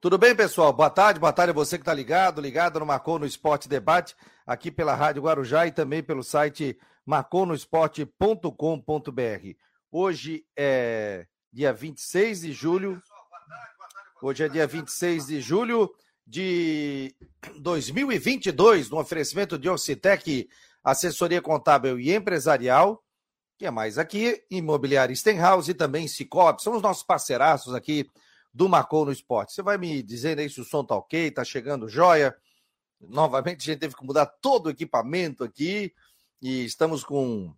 Tudo bem, pessoal? Boa tarde, boa tarde a você que está ligado, ligado no Marcou no Esporte Debate, aqui pela Rádio Guarujá e também pelo site marconosport.com.br. Hoje é dia 26 de julho. Hoje é dia 26 de julho de 2022, no oferecimento de Ocitec, assessoria contábil e empresarial, que é mais aqui, Imobiliária Stenhouse e também Cicobi, são os nossos parceiraços aqui do Marcou no Esporte. Você vai me dizendo aí se o som tá ok, tá chegando joia. Novamente, a gente teve que mudar todo o equipamento aqui e estamos com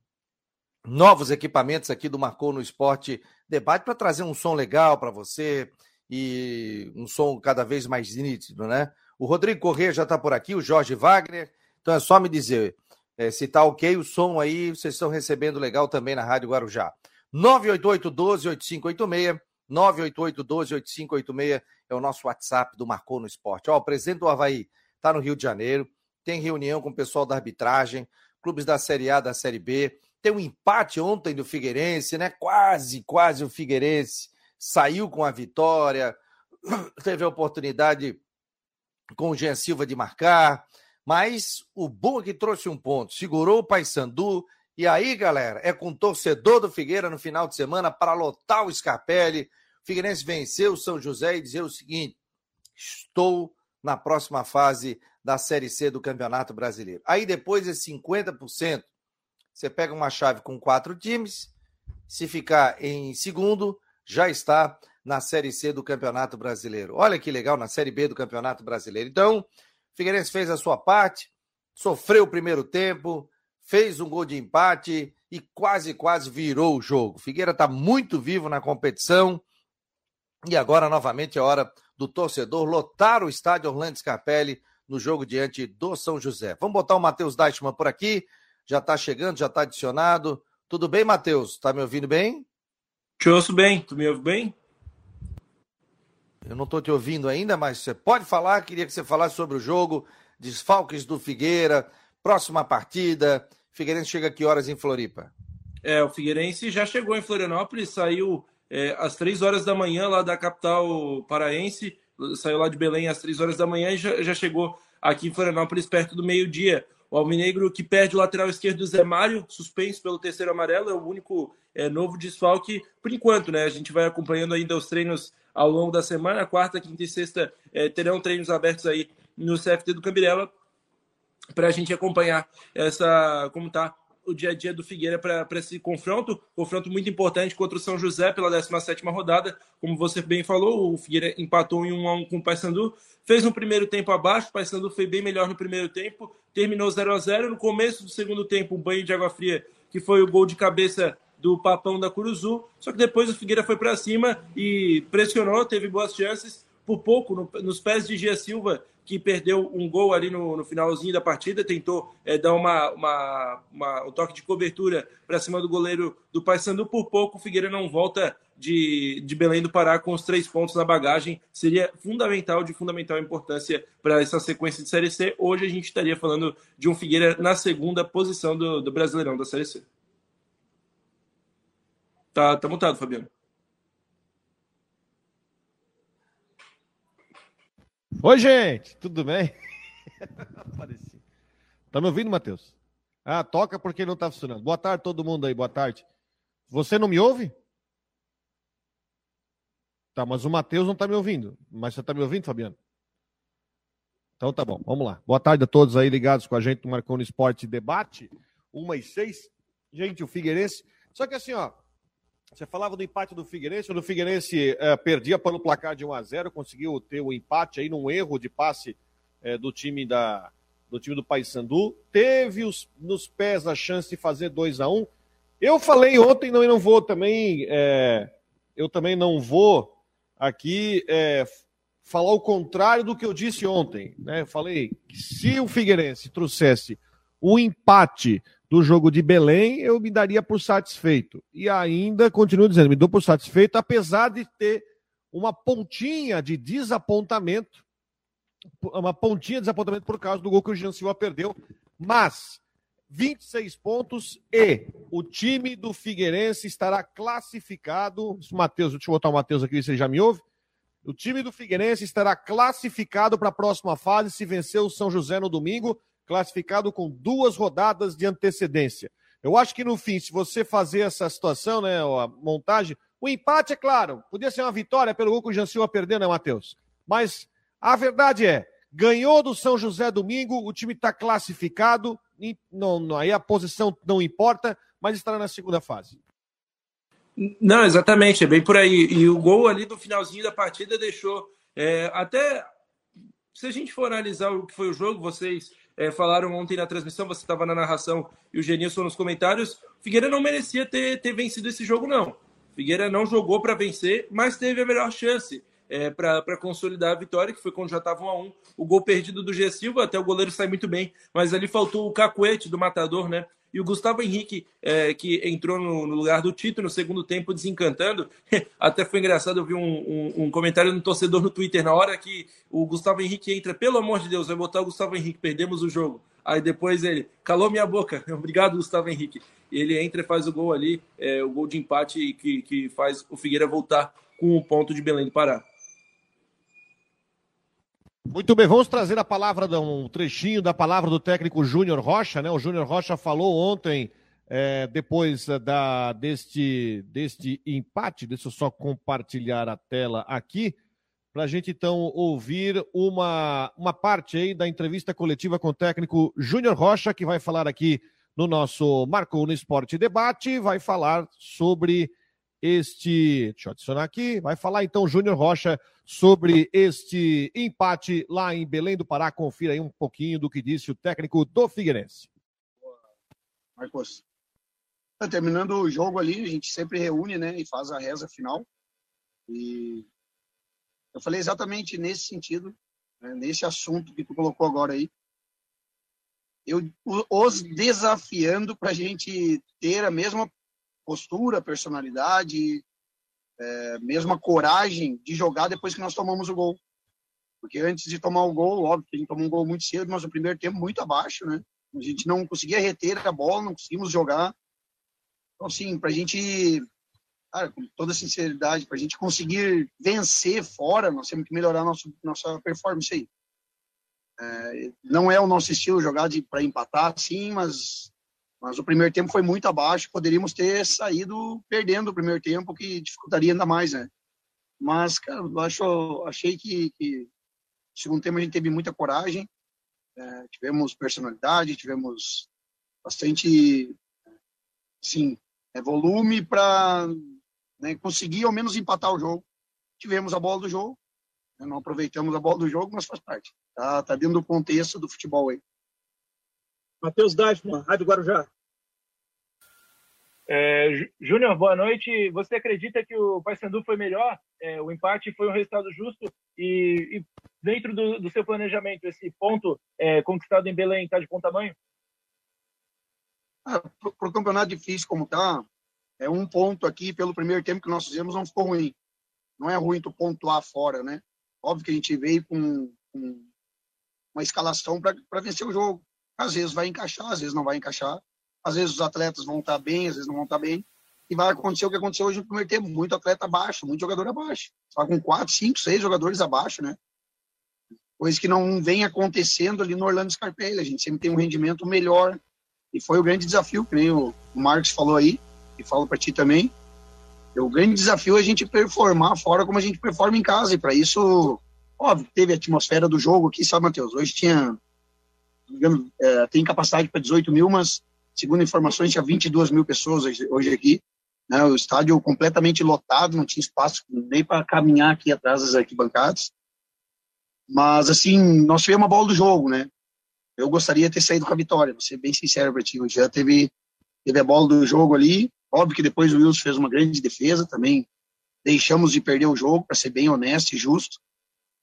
novos equipamentos aqui do Marcou no Esporte Debate para trazer um som legal para você e um som cada vez mais nítido, né? O Rodrigo Corrêa já está por aqui, o Jorge Wagner. Então é só me dizer é, se tá ok o som aí, vocês estão recebendo legal também na Rádio Guarujá. 988 12 8586 988-12-8586 é o nosso WhatsApp do Marcou no Esporte. Ó, o presidente do Havaí está no Rio de Janeiro, tem reunião com o pessoal da arbitragem, clubes da Série A, da Série B. Tem um empate ontem do Figueirense, né? Quase, quase o Figueirense saiu com a vitória, teve a oportunidade com o Jean Silva de marcar, mas o bom é que trouxe um ponto, segurou o Paysandu, e aí, galera, é com o torcedor do Figueira no final de semana para lotar o Scarpelli, Figueirense venceu o São José e dizer o seguinte: estou na próxima fase da Série C do Campeonato Brasileiro. Aí depois é 50%. Você pega uma chave com quatro times, se ficar em segundo, já está na Série C do Campeonato Brasileiro. Olha que legal, na Série B do Campeonato Brasileiro. Então, Figueirense fez a sua parte, sofreu o primeiro tempo, fez um gol de empate e quase, quase virou o jogo. Figueira está muito vivo na competição. E agora, novamente, é hora do torcedor lotar o estádio Orlando Scarpelli no jogo diante do São José. Vamos botar o Matheus Deichmann por aqui. Já está chegando, já está adicionado. Tudo bem, Matheus? Está me ouvindo bem? Te ouço bem. Tu me ouve bem? Eu não estou te ouvindo ainda, mas você pode falar. Queria que você falasse sobre o jogo, desfalques do Figueira, próxima partida. Figueirense chega que horas em Floripa? É, o Figueirense já chegou em Florianópolis, saiu é, às três horas da manhã lá da capital paraense, saiu lá de Belém às três horas da manhã e já, já chegou aqui em Florianópolis perto do meio-dia. O Alvinegro que perde o lateral esquerdo do Zé Mário, suspenso pelo terceiro amarelo, é o único é, novo desfalque por enquanto, né? A gente vai acompanhando ainda os treinos ao longo da semana. Quarta, quinta e sexta é, terão treinos abertos aí no CFT do Cambirela para a gente acompanhar essa como tá o dia a dia do Figueira para esse confronto, confronto muito importante contra o São José pela 17ª rodada, como você bem falou, o Figueira empatou em 1 a 1 com o Paysandu, fez um primeiro tempo abaixo, o Paysandu foi bem melhor no primeiro tempo, terminou 0 a 0 no começo do segundo tempo, um banho de água fria, que foi o gol de cabeça do Papão da Curuzu, só que depois o Figueira foi para cima e pressionou, teve boas chances, por pouco, no, nos pés de Gia Silva, que perdeu um gol ali no, no finalzinho da partida, tentou é, dar uma, uma, uma, um toque de cobertura para cima do goleiro do Paysandu. Por pouco, o Figueira não volta de, de Belém do Pará com os três pontos na bagagem. Seria fundamental, de fundamental importância para essa sequência de Série C. Hoje a gente estaria falando de um Figueira na segunda posição do, do Brasileirão da Série C. Tá, tá mutado, Fabiano. Oi, gente, tudo bem? Apareci. Tá me ouvindo, Matheus? Ah, toca porque não tá funcionando. Boa tarde, todo mundo aí, boa tarde. Você não me ouve? Tá, mas o Matheus não tá me ouvindo. Mas você tá me ouvindo, Fabiano? Então tá bom, vamos lá. Boa tarde a todos aí ligados com a gente no Marconi Esporte Debate. Uma e seis. Gente, o Figueirense. Só que assim, ó, você falava do empate do Figueirense, o Figueirense é, perdia pelo placar de 1 a 0 conseguiu ter o empate aí num erro de passe é, do time da do time do Paysandu, teve os, nos pés a chance de fazer 2 a 1 Eu falei ontem, não, não vou também, é, eu também não vou aqui falar o contrário do que eu disse ontem. Né? Eu falei que se o Figueirense trouxesse o empate do jogo de Belém, eu me daria por satisfeito. E ainda continuo dizendo, me dou por satisfeito, apesar de ter uma pontinha de desapontamento, uma pontinha de desapontamento por causa do gol que o Jean Silva perdeu, mas 26 pontos e o time do Figueirense estará classificado. Matheus, deixa eu botar o Matheus aqui, ele já me ouve. O time do Figueirense estará classificado para a próxima fase se vencer o São José no domingo, classificado com duas rodadas de antecedência. Eu acho que no fim, se você fazer essa situação, né, a montagem, o empate, é claro, podia ser uma vitória pelo gol que o Jan Silva perdeu, né, Matheus? Mas a verdade é, ganhou do São José domingo, o time está classificado, não, não, aí a posição não importa, mas estará na segunda fase. Não, exatamente, é bem por aí. E o gol ali do finalzinho da partida deixou. É, até se a gente for analisar o que foi o jogo, vocês é, falaram ontem na transmissão, você estava na narração e o Genilson nos comentários. Figueira não merecia ter, ter vencido esse jogo, não. Figueira não jogou para vencer, mas teve a melhor chance é, para consolidar a vitória, que foi quando já estava 1 a 1 O gol perdido do G Silva, até o goleiro sai muito bem, mas ali faltou o cacuete do matador, né? E o Gustavo Henrique, é, que entrou no, no, lugar do Tito no segundo tempo, desencantando. Até foi engraçado, eu vi um, um, um comentário do torcedor no Twitter na hora que o Gustavo Henrique entra, pelo amor de Deus, vai botar o Gustavo Henrique, perdemos o jogo. Aí depois ele calou minha boca. Obrigado, Gustavo Henrique. Ele entra e faz o gol ali, é, o gol de empate que, que faz o Figueira voltar com o ponto de Belém do Pará. Muito bem, vamos trazer a palavra, um trechinho da palavra do técnico Júnior Rocha, né? O Júnior Rocha falou ontem, é, depois da, deste, deste empate, deixa eu só compartilhar a tela aqui, para a gente então ouvir uma, uma parte aí da entrevista coletiva com o técnico Júnior Rocha, que vai falar aqui no nosso Marco no Esporte Debate, vai falar sobre este. Deixa eu adicionar aqui. Vai falar então Júnior Rocha sobre este empate lá em Belém do Pará. Confira aí um pouquinho do que disse o técnico do Figueirense. Marcos. Tá terminando o jogo ali, a gente sempre reúne, né, e faz a reza final. E eu falei exatamente nesse sentido, né, nesse assunto que tu colocou agora aí. Eu os desafiando para a gente ter a mesma postura, personalidade, é, mesmo a coragem de jogar depois que nós tomamos o gol. Porque antes de tomar o gol, óbvio que a gente tomou um gol muito cedo, mas o primeiro tempo muito abaixo, né? A gente não conseguia reter a bola, não conseguimos jogar. Então, assim, para a gente, cara, com toda sinceridade, para a gente conseguir vencer fora, nós temos que melhorar nosso, nossa performance aí. É, não é o nosso estilo jogar para empatar, sim, mas mas o primeiro tempo foi muito abaixo, poderíamos ter saído perdendo o primeiro tempo, que dificultaria ainda mais, né? Mas, cara, eu acho, achei que, que segundo tempo a gente teve muita coragem, é, tivemos personalidade, tivemos bastante, sim, é, volume para né, conseguir ao menos empatar o jogo. Tivemos a bola do jogo, né, não aproveitamos a bola do jogo, mas faz parte. Tá, tá dentro do contexto do futebol aí. Matheus Dashman, Rádio Guarujá. É, Júnior, boa noite. Você acredita que o Paysandu foi melhor? É, o empate foi um resultado justo e, e dentro do, do, seu planejamento, esse ponto é, conquistado em Belém está de bom tamanho? Ah, Para o campeonato difícil como está, é um ponto aqui pelo primeiro tempo que nós fizemos não ficou ruim. Não é ruim tu pontuar fora, né? Óbvio que a gente veio com, com uma escalação para vencer o jogo. Às vezes vai encaixar, às vezes não vai encaixar. Às vezes os atletas vão estar bem, às vezes não vão estar bem. E vai acontecer o que aconteceu hoje no primeiro tempo. Muito atleta abaixo, muito jogador abaixo. Só com quatro, cinco, seis jogadores abaixo, né? Coisa que não vem acontecendo ali no Orlando Scarpelli. A gente sempre tem um rendimento melhor. E foi o grande desafio, que nem o Marcos falou aí, e falo para ti também. O grande desafio é a gente performar fora como a gente performa em casa. E para isso, óbvio, teve a atmosfera do jogo aqui, sabe, Matheus? Hoje tinha é, tem capacidade para 18 mil, mas, segundo informações, tinha 22 mil pessoas hoje aqui. Né, o estádio completamente lotado, não tinha espaço nem para caminhar aqui atrás das arquibancadas. Mas, assim, nós tivemos a bola do jogo, né? Eu gostaria de ter saído com a vitória, vou ser bem sincero para ti. Já teve, teve a bola do jogo ali. Óbvio que depois o Wilson fez uma grande defesa também. Deixamos de perder o jogo, para ser bem honesto e justo.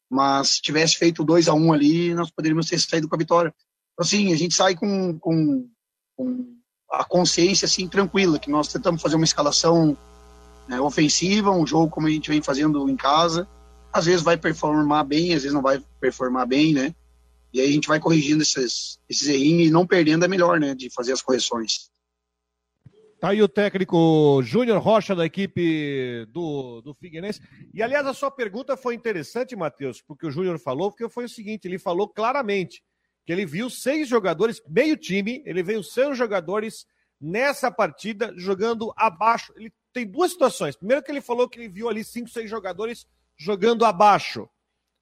Mas se tivesse feito 2 a 1 um ali, nós poderíamos ter saído com a vitória assim, a gente sai com, com, com a consciência assim tranquila que nós tentamos fazer uma escalação né, ofensiva, um jogo como a gente vem fazendo em casa. Às vezes vai performar bem, às vezes não vai performar bem, né? E aí a gente vai corrigindo esses, esses errinhos e não perdendo é melhor, né? De fazer as correções. Tá aí o técnico Júnior Rocha da equipe do, do Figueirense. E aliás, a sua pergunta foi interessante, Matheus, porque o Júnior falou, porque foi o seguinte: ele falou claramente que ele viu seis jogadores, meio time, ele viu seis jogadores nessa partida jogando abaixo. Ele tem duas situações. Primeiro, que ele falou que ele viu ali cinco, seis jogadores jogando abaixo.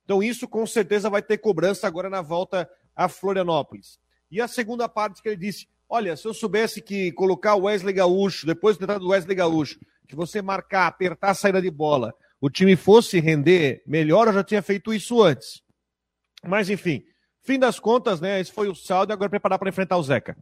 Então, isso com certeza vai ter cobrança agora na volta a Florianópolis. E a segunda parte que ele disse: Olha, se eu soubesse que colocar o Wesley Gaúcho, depois do entrada do Wesley Gaúcho, que você marcar, apertar a saída de bola, o time fosse render melhor, eu já tinha feito isso antes. Mas enfim, fim das contas, né? Esse foi o saldo e agora preparar para enfrentar o Zeca.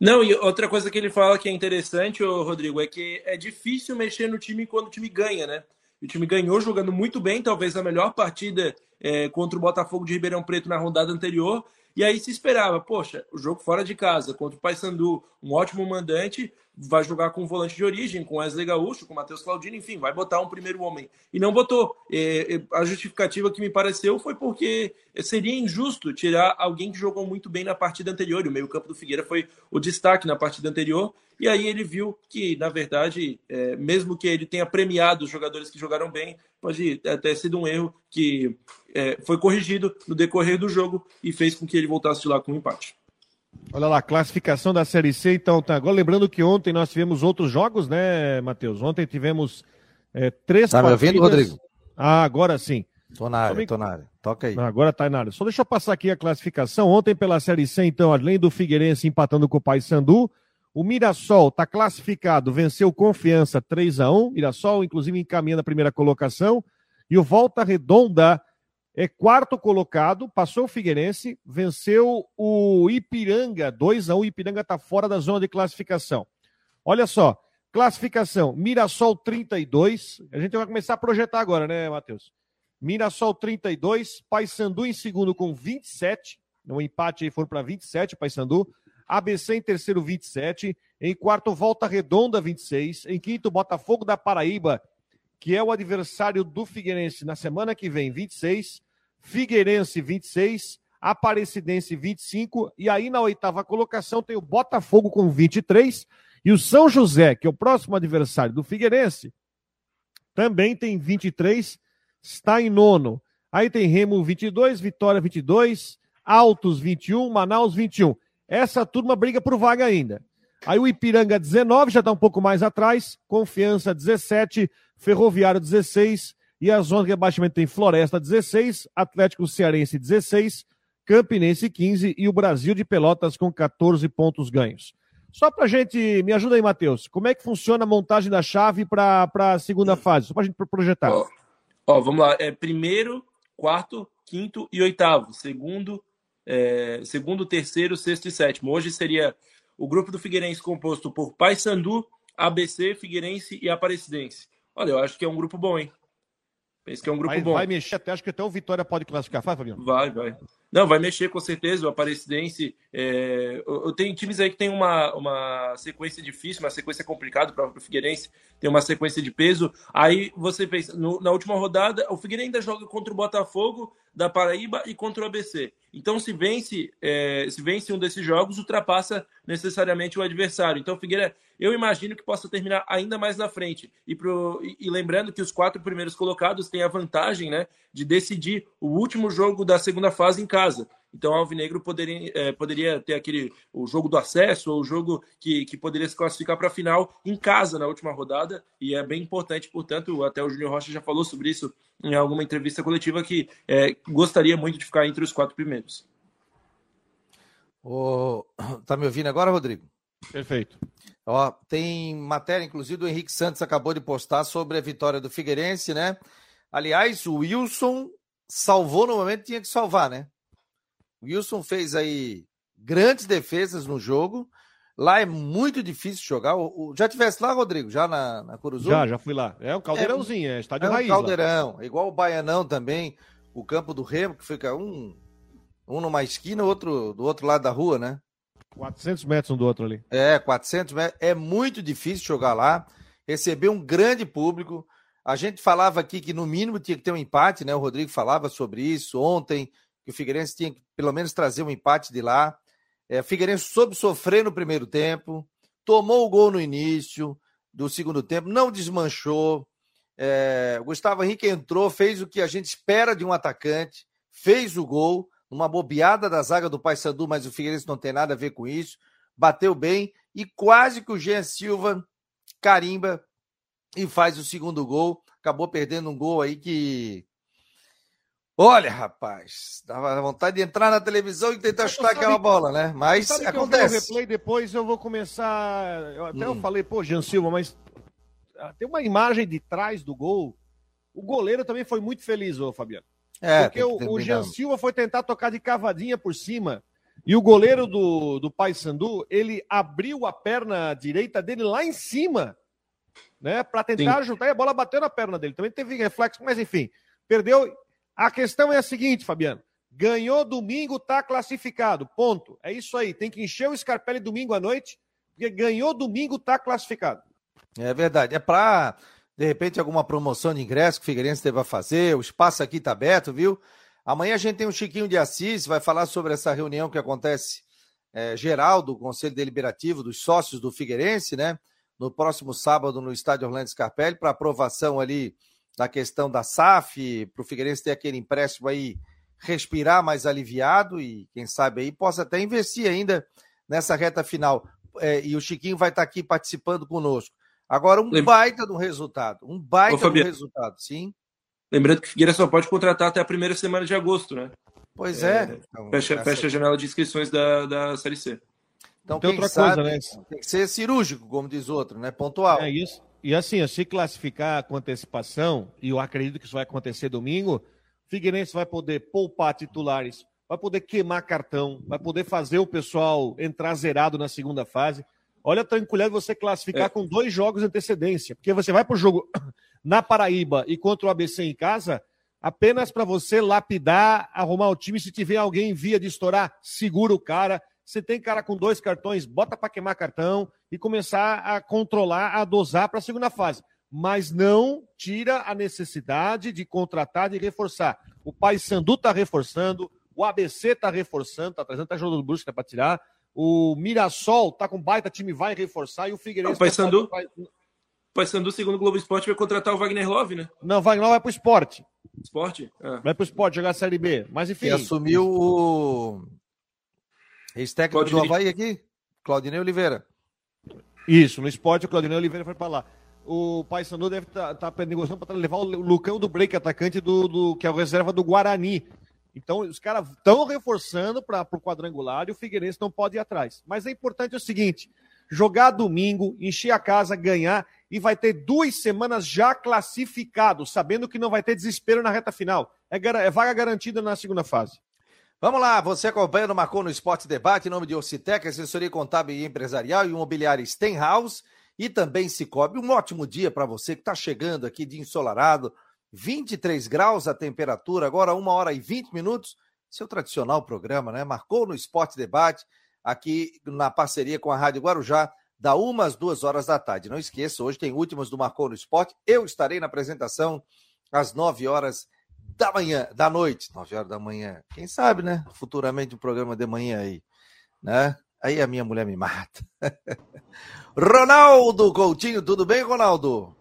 Não, e outra coisa que ele fala que é interessante, Rodrigo, é que é difícil mexer no time quando o time ganha, né? O time ganhou jogando muito bem, talvez a melhor partida é, contra o Botafogo de Ribeirão Preto na rodada anterior, e aí se esperava, poxa, o jogo fora de casa contra o Paysandu, um ótimo mandante, vai jogar com um volante de origem, com Wesley Gaúcho, com Matheus Claudino, enfim, vai botar um primeiro homem. E não botou. É, é, a justificativa que me pareceu foi porque seria injusto tirar alguém que jogou muito bem na partida anterior. E o meio-campo do Figueira foi o destaque na partida anterior. E aí ele viu que, na verdade, é, mesmo que ele tenha premiado os jogadores que jogaram bem, pode ter sido um erro que é, foi corrigido no decorrer do jogo e fez com que ele voltasse lá com um empate. Olha lá, classificação da Série C, então, tá. Agora lembrando que ontem nós tivemos outros jogos, né, Matheus? Ontem tivemos é, três tá partidas. Tá me ouvindo, Rodrigo? Ah, agora sim. Tô na área, tô na área. Toca aí. Agora tá na área. Só deixa eu passar aqui a classificação. Ontem pela Série C, então, além do Figueirense empatando com o Paysandu, o Mirassol está classificado, venceu Confiança 3 a 1 Mirassol, inclusive, encaminhando a primeira colocação. E o Volta Redonda é quarto colocado, passou o Figueirense, venceu o Ipiranga 2 a 1 O Ipiranga está fora da zona de classificação. Olha só, classificação: Mirassol 32. A gente vai começar a projetar agora, né, Matheus? Mirassol 32, Paysandu em segundo com 27. No empate aí foram para 27, Paysandu. ABC em terceiro, 27. Em quarto, Volta Redonda, 26. Em quinto, Botafogo da Paraíba, que é o adversário do Figueirense na semana que vem, 26. Figueirense 26, Aparecidense 25 e aí na oitava colocação tem o Botafogo com 23 e o São José, que é o próximo adversário do Figueirense, também tem 23, está em nono. Aí tem Remo 22, Vitória 22, Altos 21, Manaus 21. Essa turma briga por vaga ainda. Aí o Ipiranga 19, já está um pouco mais atrás, Confiança 17, Ferroviário 16, e a zona de rebaixamento tem Floresta 16, Atlético Cearense 16, Campinense 15 e o Brasil de Pelotas com 14 pontos ganhos. Só para gente, me ajuda aí, Matheus, como é que funciona a montagem da chave para a segunda fase? Só para a gente projetar. Ó, ó, vamos lá. É primeiro, quarto, quinto e oitavo. Segundo, é, segundo, terceiro, sexto e sétimo. Hoje seria o grupo do Figueirense composto por Paysandu, ABC, Figueirense e Aparecidense. Olha, eu acho que é um grupo bom, hein? Penso que é um grupo vai, bom. Vai mexer até, acho que até o Vitória pode classificar, vai, Fabiano? Vai, vai. Não, vai mexer com certeza. O Aparecidense. É... Eu tenho times aí que tem uma, uma sequência difícil, uma sequência complicada para o Figueirense, tem uma sequência de peso. Aí você pensa, no, na última rodada, o Figueirense ainda joga contra o Botafogo da Paraíba e contra o ABC. Então, se vence, é, se vence um desses jogos, ultrapassa necessariamente o adversário. Então, o Figueira, eu imagino que possa terminar ainda mais na frente. E, pro, e, e, lembrando que os quatro primeiros colocados têm a vantagem né, de decidir o último jogo da segunda fase em casa. Então, o Alvinegro poderia, é, poderia ter aquele o jogo do acesso, ou o jogo que, que poderia se classificar para a final em casa na última rodada. E é bem importante, portanto, até o Júnior Rocha já falou sobre isso em alguma entrevista coletiva, que é, gostaria muito de ficar entre os quatro primeiros. Oh, tá me ouvindo agora, Rodrigo? Perfeito. Ó, tem matéria, inclusive, do Henrique Santos acabou de postar sobre a vitória do Figueirense, né? Aliás, o Wilson salvou no momento que tinha que salvar, né? O Wilson fez aí grandes defesas no jogo. Lá é muito difícil jogar. O, o, já tivesse lá, Rodrigo? Já na, na Curuzu? Já, já fui lá. É um caldeirãozinho, é, é estádio é um raiz. caldeirão, lá. igual o Baianão também. O campo do Remo, que fica um, um numa esquina, outro do outro lado da rua, né? 400 metros um do outro ali. É, 400 metros. É muito difícil jogar lá. Receber um grande público. A gente falava aqui que no mínimo tinha que ter um empate, né? O Rodrigo falava sobre isso ontem que o Figueirense tinha que pelo menos trazer um empate de lá. É, Figueirense soube sofrer no primeiro tempo, tomou o gol no início do segundo tempo, não desmanchou. É, o Gustavo Henrique entrou, fez o que a gente espera de um atacante, fez o gol, uma bobeada da zaga do Paysandu, mas o Figueirense não tem nada a ver com isso. Bateu bem e quase que o Jean Silva carimba e faz o segundo gol. Acabou perdendo um gol aí que. Olha, rapaz, dava vontade de entrar na televisão e tentar chutar aquela bola, né? Mas acontece. Eu replay depois eu vou começar. Eu até hum. eu falei, pô, Jean Silva, mas ah, tem uma imagem de trás do gol. O goleiro também foi muito feliz, ô Fabiano. É, porque o, o Jean Silva foi tentar tocar de cavadinha por cima. E o goleiro do, do Paysandu, ele abriu a perna direita dele lá em cima, né? Para tentar Sim. ajudar e a bola bateu na perna dele. Também teve reflexo, mas enfim, perdeu. A questão é a seguinte, Fabiano. Ganhou domingo, tá classificado. Ponto. É isso aí. Tem que encher o Scarpelli domingo à noite, porque ganhou domingo, tá classificado. É verdade. É para de repente alguma promoção de ingresso que o Figueirense deva fazer. O espaço aqui está aberto, viu? Amanhã a gente tem um Chiquinho de Assis, vai falar sobre essa reunião que acontece é, geral do Conselho Deliberativo dos sócios do Figueirense, né? No próximo sábado no estádio Orlando Scarpelli, para aprovação ali da questão da SAF, para o Figueirense ter aquele empréstimo aí, respirar mais aliviado e, quem sabe aí, possa até investir ainda nessa reta final. É, e o Chiquinho vai estar aqui participando conosco. Agora, um Lembra... baita do resultado. Um baita do resultado, sim. Lembrando que Figueira só pode contratar até a primeira semana de agosto, né? Pois é. é. Então, fecha, essa... fecha a janela de inscrições da, da Série C. Então, tem outra sabe, coisa, né? Tem que ser cirúrgico, como diz outro, né? Pontual. É isso. E assim, se classificar com antecipação, e eu acredito que isso vai acontecer domingo, Figueirense vai poder poupar titulares, vai poder queimar cartão, vai poder fazer o pessoal entrar zerado na segunda fase. Olha a tranquilidade você classificar é. com dois jogos de antecedência, porque você vai para o jogo na Paraíba e contra o ABC em casa, apenas para você lapidar, arrumar o time. Se tiver alguém em via de estourar, segura o cara. Você tem cara com dois cartões, bota para queimar cartão e começar a controlar, a dosar para a segunda fase. Mas não tira a necessidade de contratar, de reforçar. O Paysandu está reforçando, o ABC está reforçando, está trazendo, está jogando do Brusque para tirar. O Mirassol tá com baita time, vai reforçar. E o Figueirense. O Paysandu, vai... Paysandu, segundo o Globo Esporte, vai contratar o Wagner Love, né? Não, o Wagner Love vai pro esporte. Esporte? Ah. Vai pro esporte jogar a Série B. Mas enfim. E assumiu o. Ex-técnico do Havaí aqui? Claudinei Oliveira. Isso, no esporte o Claudinei Oliveira foi para lá. O Paysandu deve estar tá, tá negociando para levar o Lucão do Break, atacante do, do que é o reserva do Guarani. Então, os caras estão reforçando para o quadrangular e o Figueirense não pode ir atrás. Mas é importante o seguinte: jogar domingo, encher a casa, ganhar e vai ter duas semanas já classificado, sabendo que não vai ter desespero na reta final. É, é vaga garantida na segunda fase. Vamos lá, você acompanha no Marcou no Esporte Debate, em nome de Ocitec, assessoria contábil e empresarial e imobiliária Stenhouse e também Cicobi. Um ótimo dia para você que está chegando aqui de ensolarado, 23 graus a temperatura, agora uma hora e 20 minutos. Seu tradicional programa, né? Marcou no Esporte Debate, aqui na parceria com a Rádio Guarujá, da uma às duas horas da tarde. Não esqueça, hoje tem últimas do Marcou no Esporte. Eu estarei na apresentação às 9 horas da manhã, da noite, 9 horas da manhã. Quem sabe, né? Futuramente um programa de manhã aí, né? Aí a minha mulher me mata. Ronaldo Coutinho, tudo bem, Ronaldo?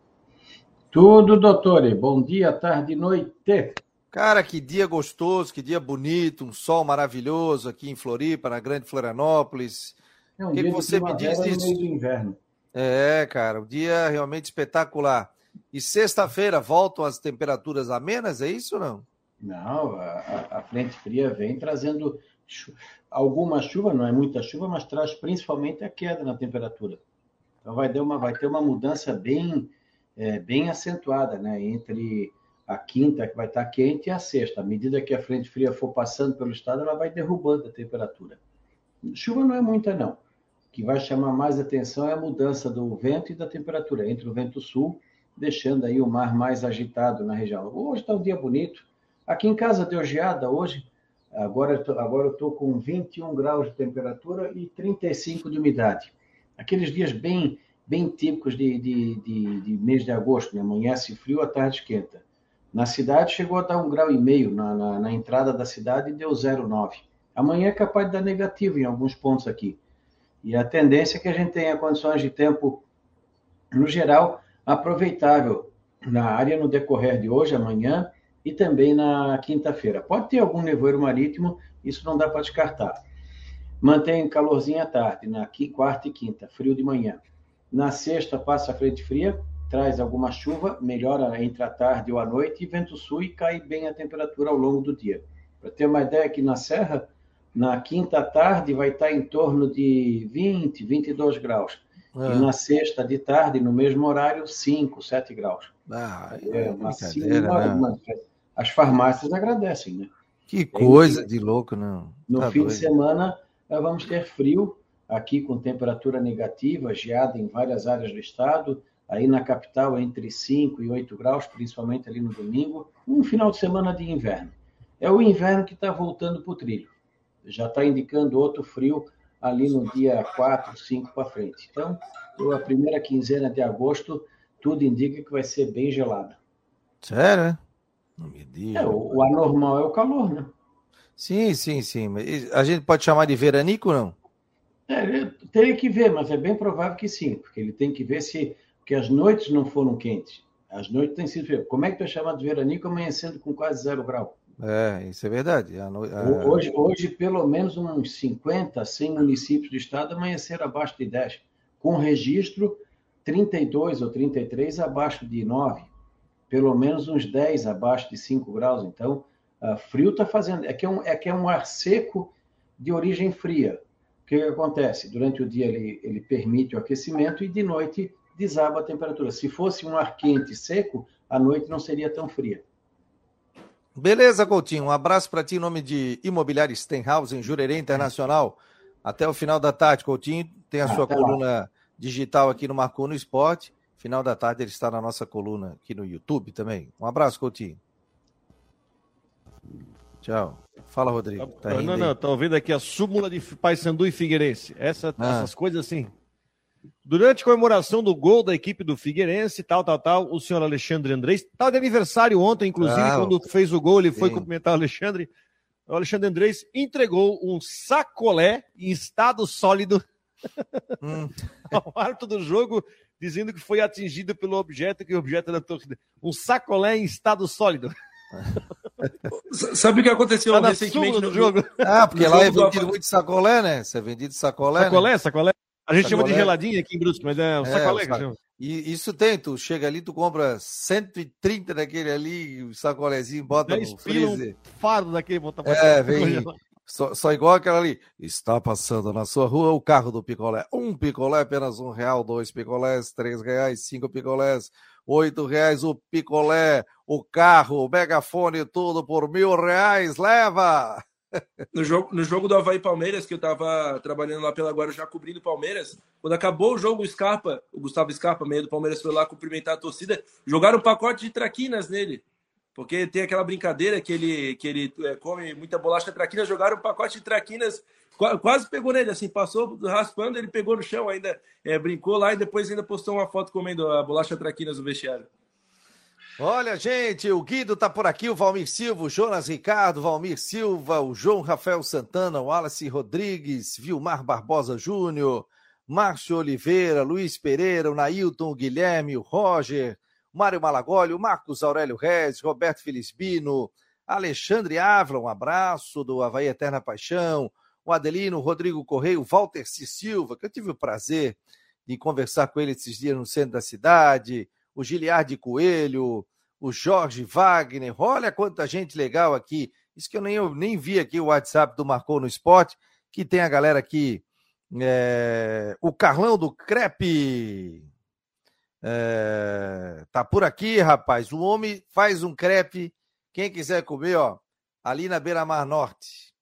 Tudo, doutor. Bom dia, tarde, noite. Cara, que dia gostoso, que dia bonito, um sol maravilhoso aqui em Floripa, na Grande Florianópolis. É um que dia que você me diz disso? No meio do inverno. É, cara, um dia realmente espetacular. E sexta-feira voltam as temperaturas amenas, é isso ou não? Não, a, a frente fria vem trazendo chu alguma chuva, não é muita chuva, mas traz principalmente a queda na temperatura. Então vai ter uma, vai ter uma mudança bem é, bem acentuada, né? Entre a quinta, que vai estar quente, e a sexta. À medida que a frente fria for passando pelo estado, ela vai derrubando a temperatura. Chuva não é muita, não. O que vai chamar mais atenção é a mudança do vento e da temperatura entre o vento sul, deixando aí o mar mais agitado na região. Hoje está um dia bonito. Aqui em casa deu geada hoje. Agora, agora eu estou com 21 graus de temperatura e 35 de umidade. Aqueles dias bem bem típicos de, de, de, de mês de agosto, né? amanhece frio, a tarde esquenta. Na cidade chegou a dar um grau e meio na, na, na entrada da cidade e deu 0,9. Amanhã é capaz de dar negativo em alguns pontos aqui. E a tendência é que a gente tenha condições de tempo, no geral, aproveitável na área no decorrer de hoje, amanhã e também na quinta-feira. Pode ter algum nevoeiro marítimo, isso não dá para descartar. Mantém calorzinho à tarde, na quarta e quinta, frio de manhã. Na sexta, passa a frente fria, traz alguma chuva, melhora entre a tarde ou a noite, e vento sul e cai bem a temperatura ao longo do dia. Para ter uma ideia, aqui na Serra, na quinta tarde vai estar em torno de 20, 22 graus. É. E na sexta de tarde, no mesmo horário, 5, 7 graus. Ah, é, é uma né? As farmácias agradecem, né? Que coisa de louco, não. No tá fim doido. de semana, vamos ter frio, aqui com temperatura negativa, geada em várias áreas do estado, aí na capital entre 5 e 8 graus, principalmente ali no domingo, um final de semana de inverno. É o inverno que está voltando para o trilho. Já está indicando outro frio ali no dia 4, 5 para frente. Então, a primeira quinzena de agosto, tudo indica que vai ser bem gelada. Sério? É? Não me diga. É, o, o anormal é o calor, né? Sim, sim, sim. A gente pode chamar de veranico, não? É, teria que ver, mas é bem provável que sim, porque ele tem que ver se porque as noites não foram quentes. As noites têm sido. Como é que tu é chamado de veranico amanhecendo com quase zero grau? É, isso é verdade. A no... a... Hoje, hoje, pelo menos uns 50, 100 municípios do estado amanheceram abaixo de 10, com registro 32 ou 33 abaixo de 9, pelo menos uns 10 abaixo de 5 graus. Então, frio está fazendo. É que é, um, é que é um ar seco de origem fria. O que, que acontece? Durante o dia ele, ele permite o aquecimento e de noite desaba a temperatura. Se fosse um ar quente seco, a noite não seria tão fria. Beleza, Coutinho. Um abraço para ti em nome de Imobiliário Stenhouse, em Jurerê Internacional. Até o final da tarde, Coutinho. Tem a sua coluna lá. digital aqui no Marcou no Esporte. Final da tarde ele está na nossa coluna aqui no YouTube também. Um abraço, Coutinho. Tchau. Fala, Rodrigo. Tá não, não, tô ouvindo aqui a súmula de Paysandu e Figueirense. Essa, ah. Essas coisas assim. Durante a comemoração do gol da equipe do Figueirense, tal, tal, tal, o senhor Alexandre Andrés, estava de aniversário ontem, inclusive, ah, quando fez o gol, ele sim. foi cumprimentar o Alexandre. O Alexandre Andrés entregou um sacolé em estado sólido hum. ao árbitro do jogo, dizendo que foi atingido pelo objeto, que o objeto da torcida. Um sacolé em estado sólido. Sabe o que aconteceu tá recentemente no jogo? Ah, porque lá é vendido muito sacolé, né? Você é vendido sacolé. Sacolé, né? sacolé. A gente sacolé. chama de geladinha aqui em Brusque, mas é o é, sacolé que chama. E isso tem, tu chega ali, tu compra 130 daquele ali, o sacolézinho, bota no freezer. Um fardo daquele, bota É, vem. Só, só, igual aquela ali. Está passando na sua rua o carro do picolé. Um picolé, apenas um real, dois picolés, três reais, cinco picolés, oito reais o picolé, o carro, o megafone, tudo por mil reais. Leva! No jogo, no jogo do Havaí Palmeiras, que eu tava trabalhando lá pela Guarujá, cobrindo Palmeiras, quando acabou o jogo, o Scarpa, o Gustavo Scarpa, meio do Palmeiras, foi lá cumprimentar a torcida, jogaram um pacote de traquinas nele. Porque tem aquela brincadeira que ele, que ele é, come muita bolacha traquina, jogaram um pacote de traquinas, quase pegou nele, assim, passou raspando, ele pegou no chão, ainda é, brincou lá e depois ainda postou uma foto comendo a bolacha traquinas no vestiário. Olha, gente, o Guido tá por aqui, o Valmir Silva, o Jonas Ricardo, Valmir Silva, o João Rafael Santana, o Wallace Rodrigues, Vilmar Barbosa Júnior, Márcio Oliveira, Luiz Pereira, o Nailton, o Guilherme, o Roger, o Mário Malagoli, o Marcos Aurélio Reis, Roberto Felizbino, Alexandre Ávila, um abraço do Havaí Eterna Paixão, o Adelino, o Rodrigo Correia, o Walter C. Silva, que eu tive o prazer de conversar com ele esses dias no centro da cidade, o Giliardi Coelho, o Jorge Wagner. Olha quanta gente legal aqui. Isso que eu nem, eu nem vi aqui o WhatsApp do Marcou no Esporte, que tem a galera aqui. É, o Carlão do Crepe. É, tá por aqui, rapaz. O homem faz um crepe. Quem quiser comer, ó, ali na Beira Mar Norte,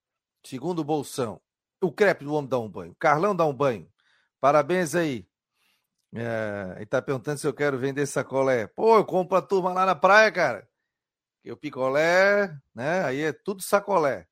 segundo o Bolsão. O crepe do homem dá um banho. Carlão dá um banho. Parabéns aí. É, ele tá perguntando se eu quero vender sacolé. Pô, eu compro a turma lá na praia, cara. Que o picolé, né? Aí é tudo sacolé.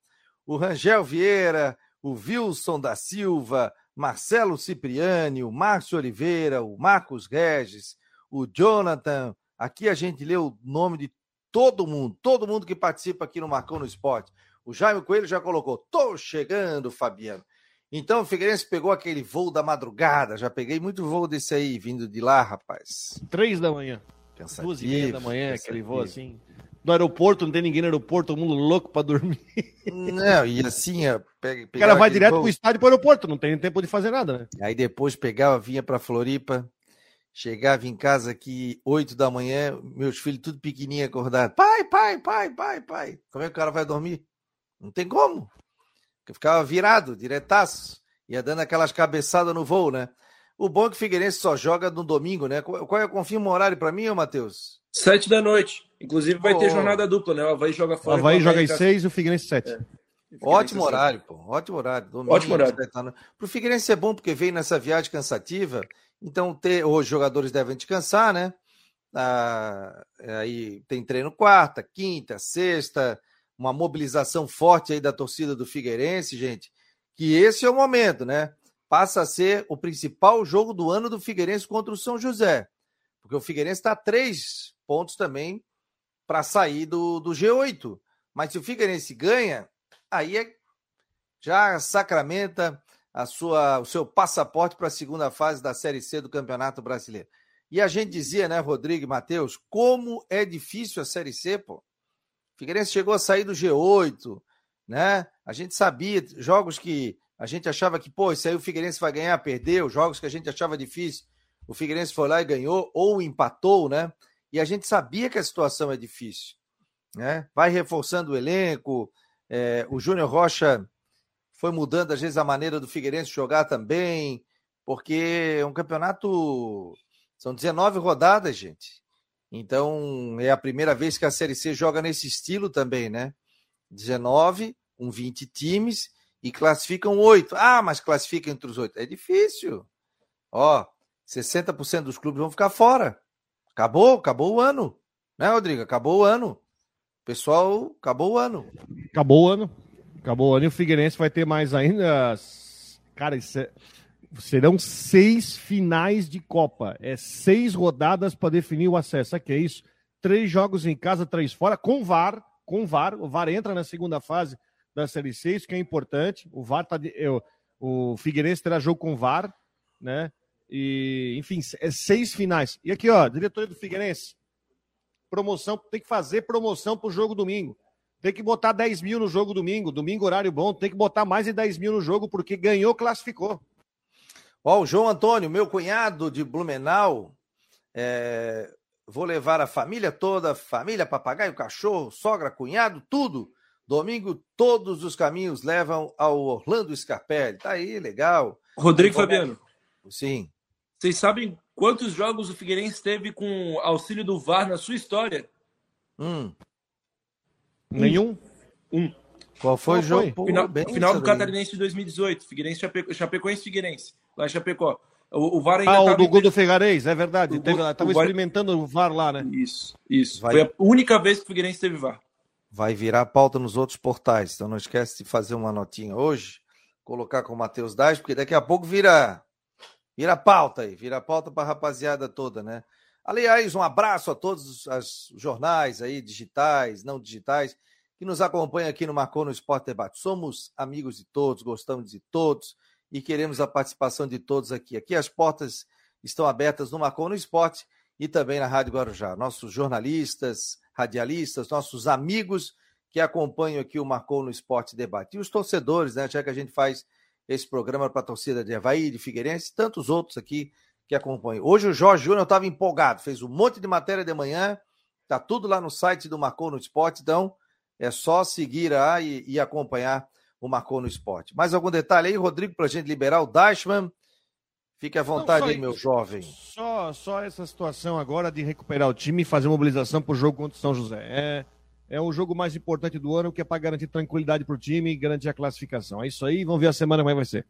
O Rangel Vieira, o Wilson da Silva, Marcelo Cipriani, o Márcio Oliveira, o Marcos Regis, o Jonathan. Aqui a gente lê o nome de todo mundo, todo mundo que participa aqui no Marcão no Esporte. O Jaime Coelho já colocou, tô chegando, Fabiano. Então o Figueirense pegou aquele voo da madrugada. Já peguei muito voo desse aí, vindo de lá, rapaz. Três da manhã. Pensativo, Duas e meia da manhã, pensativo. aquele voo assim. No aeroporto, não tem ninguém no aeroporto, todo mundo louco pra dormir. Não, e assim, pega, O cara vai direto voo, pro estádio pro aeroporto, não tem tempo de fazer nada, né? Aí depois pegava, vinha pra Floripa, chegava em casa aqui, oito da manhã, meus filhos tudo pequenininho acordados. Pai, pai, pai, pai, pai. Como é que o cara vai dormir? Não tem como. Porque ficava virado, diretaço. Ia dando aquelas cabeçadas no voo, né? O bom é que o Figueirense só joga no domingo, né? Qual é? Confirma o horário pra mim, ô Matheus? Sete da noite. Inclusive vai ter Pô. jornada dupla, né? O Havaí joga O fora. Havaí o joga América. às seis e o Figueirense sete. Figueirense Ótimo horário, pô. Ótimo horário. Domingo, Ótimo horário. Para o Figueirense é bom porque veio nessa viagem cansativa. Então, ter, os jogadores devem descansar, né? Ah, aí tem treino quarta, quinta, sexta, uma mobilização forte aí da torcida do Figueirense, gente. Que esse é o momento, né? Passa a ser o principal jogo do ano do Figueirense contra o São José. Porque o Figueirense está três pontos também para sair do, do G8. Mas se o Figueirense ganha, aí é, já sacramenta a sua, o seu passaporte para a segunda fase da Série C do Campeonato Brasileiro. E a gente dizia, né, Rodrigo e Matheus, como é difícil a Série C, pô. Figueirense chegou a sair do G8, né? A gente sabia, jogos que a gente achava que, pô, isso aí o Figueirense vai ganhar, perdeu, jogos que a gente achava difícil, o Figueirense foi lá e ganhou, ou empatou, né? E a gente sabia que a situação é difícil, né? Vai reforçando o elenco, é, o Júnior Rocha foi mudando, às vezes, a maneira do Figueirense jogar também, porque é um campeonato. São 19 rodadas, gente. Então, é a primeira vez que a Série C joga nesse estilo também, né? 19, com 20 times e classificam oito. Ah, mas classifica entre os oito. É difícil. Ó, 60% dos clubes vão ficar fora. Acabou, acabou o ano. Né, Rodrigo? Acabou o ano. Pessoal, acabou o ano. Acabou o ano. Acabou o ano e o Figueirense vai ter mais ainda. Cara, isso é- serão seis finais de Copa. É seis rodadas para definir o acesso. Que é isso? Três jogos em casa, três fora, com VAR. Com VAR. O VAR entra na segunda fase da Série C, isso que é importante. O VAR tá. De, eu- o Figueirense terá jogo com VAR, né? E, enfim, é seis finais. E aqui, ó, diretoria do Figueirense. Promoção, tem que fazer promoção pro jogo domingo. Tem que botar 10 mil no jogo domingo. Domingo, horário bom. Tem que botar mais de 10 mil no jogo, porque ganhou, classificou. Ó, o João Antônio, meu cunhado de Blumenau, é, vou levar a família toda, família, papagaio, cachorro, sogra, cunhado, tudo. Domingo, todos os caminhos levam ao Orlando Scarpelli. Tá aí, legal. Rodrigo Como Fabiano, Sim. vocês sabem quantos jogos o Figueirense teve com auxílio do VAR na sua história? Hum, Nenhum? Um. Qual foi o jogo? foi? Pô, Final, bem final do. Catarinense de 2018. Figueirense Chapeco, Chapecoense Figueirense. Lá em Chapecó. O, o VAR ainda Ah, o do gol do Fegarês, é verdade. O Teve, gol- tava o VAR- experimentando o VAR lá, né? Isso, isso. Vai- Foi a única vez que o Figueirense teve VAR. Vai virar pauta nos outros portais. Então não esquece de fazer uma notinha hoje, colocar com o Matheus Daz, porque daqui a pouco vira vira pauta aí, vira pauta para a rapaziada toda, né? Aliás, um abraço a todos os jornais aí, digitais, não digitais, que nos acompanham aqui no Marcou no Esporte Debate. Somos amigos de todos, gostamos de todos e queremos a participação de todos aqui. Aqui as portas estão abertas no Marcou no Esporte e também na Rádio Guarujá. Nossos jornalistas, radialistas, nossos amigos que acompanham aqui o Marcou no Esporte Debate. E os torcedores, né? Já que a gente faz esse programa para a torcida de Havaí, de Figueirense e tantos outros aqui que acompanham. Hoje o Jorge Júnior estava empolgado, fez um monte de matéria de manhã, tá tudo lá no site do Marcou no Esporte, então é só seguir lá e, e acompanhar o Marcou no Esporte. Mais algum detalhe aí, Rodrigo, para a gente liberar o Dashman? Fique à vontade aí, meu jovem. Só, só essa situação agora de recuperar o time e fazer mobilização pro jogo contra o São José. É, é o jogo mais importante do ano, que é para garantir tranquilidade pro time e garantir a classificação. É isso aí, vamos ver a semana como é que vai ser.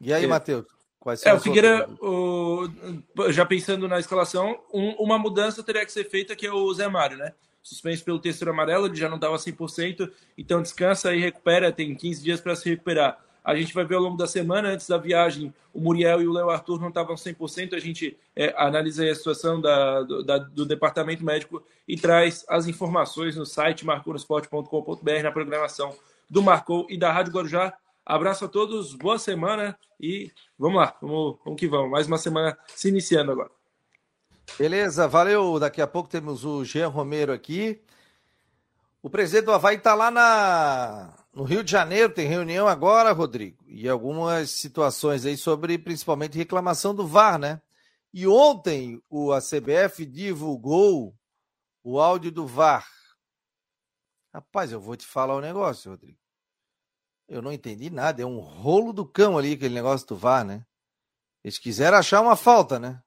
E aí, É. Matheus? Quais É, o Figueira, o- já pensando na escalação, um- uma mudança teria que ser feita, que é o Zé Mário, né? Suspenso pelo terceiro amarelo, ele já não estava 100%, então descansa e recupera, tem 15 dias para se recuperar. A gente vai ver ao longo da semana, antes da viagem, o Muriel e o Léo Arthur não estavam 100%, a gente é, analisa a situação da, do, da- do departamento médico e traz as informações no site marconosport.com.br, na programação do Marcou e da Rádio Guarujá. Abraço a todos, boa semana e vamos lá, vamos, vamos que vamos. Mais uma semana se iniciando agora. Beleza, valeu. Daqui a pouco temos o Jean Romero aqui. O presidente do Havaí está lá na, no Rio de Janeiro, tem reunião agora, Rodrigo, e algumas situações aí sobre principalmente reclamação do VAR, né? E ontem o, a CBF divulgou o áudio do VAR. Rapaz, eu vou te falar um negócio, Rodrigo. Eu não entendi nada, é um rolo do cão ali, aquele negócio do VAR, né? Eles quiseram achar uma falta, né?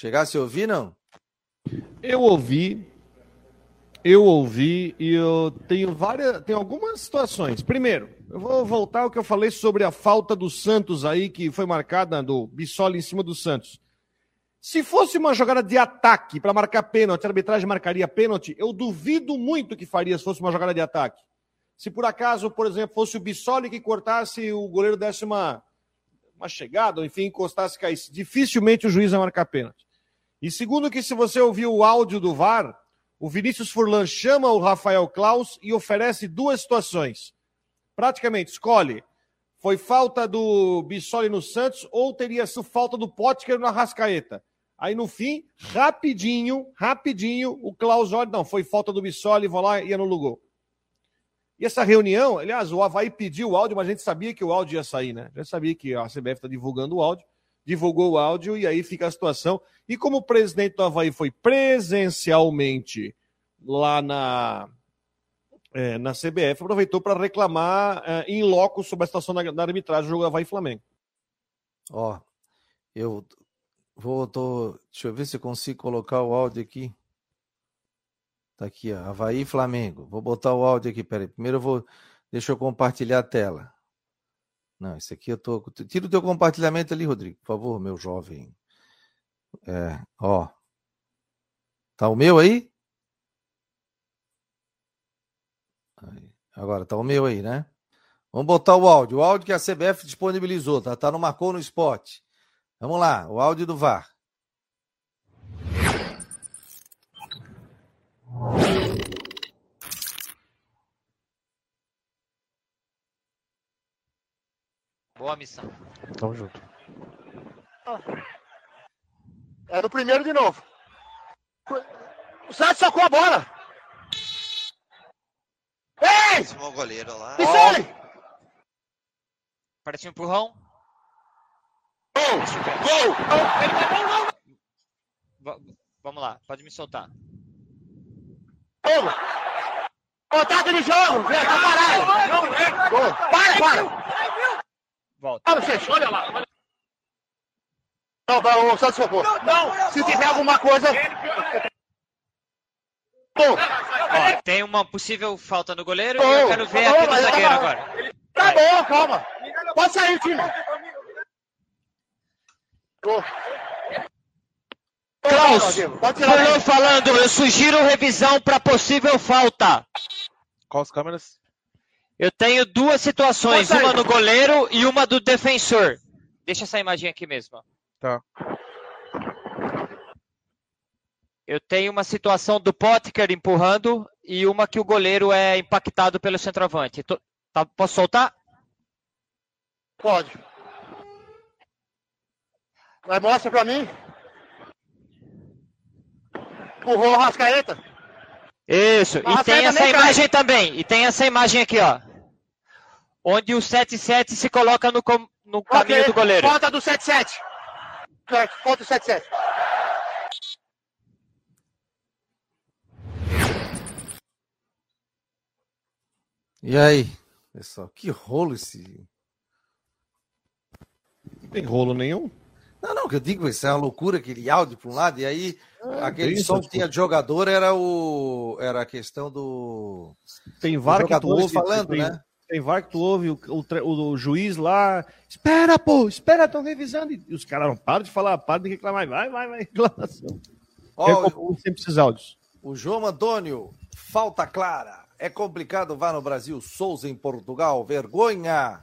Chegasse a ouvir, não? Eu ouvi, eu ouvi e eu tenho várias, tem algumas situações. Primeiro, eu vou voltar ao que eu falei sobre a falta do Santos aí, que foi marcada do Bissoli em cima do Santos. Se fosse uma jogada de ataque para marcar pênalti, a arbitragem marcaria pênalti, eu duvido muito que faria se fosse uma jogada de ataque. Se por acaso, por exemplo, fosse o Bissoli que cortasse, o goleiro desse uma, uma chegada, ou enfim, encostasse, caísse, dificilmente o juiz ia marcar pênalti. E segundo que se você ouviu o áudio do VAR, o Vinícius Furlan chama o Rafael Klaus e oferece duas situações. Praticamente, escolhe. Foi falta do Bissoli no Santos ou teria sido falta do Potker na Rascaeta? Aí no fim, rapidinho, rapidinho, o Klaus olha, não, foi falta do Bissoli, vou lá e anula o gol. E essa reunião, aliás, o Havaí pediu o áudio, mas a gente sabia que o áudio ia sair, né? Já sabia que a CBF está divulgando o áudio, divulgou o áudio e aí fica a situação. E como o presidente do Havaí foi presencialmente lá na, é, na CBF, aproveitou para reclamar é, em loco sobre a situação da, arbitragem do jogo Havaí Flamengo. Ó, eu vou, tô, deixa eu ver se eu consigo colocar o áudio aqui. Tá aqui, ó, Havaí Flamengo. Vou botar o áudio aqui, peraí. Primeiro eu vou, deixa eu compartilhar a tela. Não, isso aqui eu tô. Tira o teu compartilhamento ali, Rodrigo, por favor, meu jovem. É, ó. Tá o meu aí? Agora, tá o meu aí, né? Vamos botar o áudio. O áudio que a CBF disponibilizou, tá? Tá no Marcou no Spot. Vamos lá, o áudio do VAR. Boa missão. Tamo junto. É no primeiro de novo. O Santos sacou a bola. Ei! O goleiro lá. Isso aí! Parece um empurrão. Gol! Gol! Vamos lá, pode me soltar. Toma! Contato de jogo! Vem, tá parado! Gol! Para, para! Volta. Para, gente, olha lá! Não, não, o Santos focou. Não! Se tiver alguma coisa... Ó, tem uma possível falta no goleiro e eu quero ver aqui no mas zagueiro tá- agora. Tá bom, calma! Pode sair, time! Gol! Klaus, falando, eu sugiro revisão para possível falta. Qual as câmeras? Eu tenho duas situações, uma no goleiro e uma do defensor. Deixa essa imagem aqui mesmo. Tá. Eu tenho uma situação do Potker empurrando e uma que o goleiro é impactado pelo centroavante. Tô- tá- posso soltar? Pode. Mas mostra pra mim. Empurrou o Rascaeta. Isso. E tem essa também cai. imagem também. E tem essa imagem aqui, ó. Onde o 7-7 se coloca no, com- no caminho do goleiro. Falta do 7-7. Certo, falta do 7-7. E aí, pessoal, que rolo esse. Não tem rolo nenhum. Não, não, que eu digo, isso é uma loucura, aquele áudio para um lado, e aí aquele tem som que tinha de jogador era o. Era a questão do. Tem tu jogadores falando, tem, né? Tem VAR que tu ouve o, o o juiz lá. Espera, pô, espera, estão revisando. E os caras não param de falar, param de reclamar. Vai, vai, vai, reclamação. Como sempre esses áudios. o João Antônio, falta clara. É complicado vá no Brasil, Souza em Portugal, vergonha.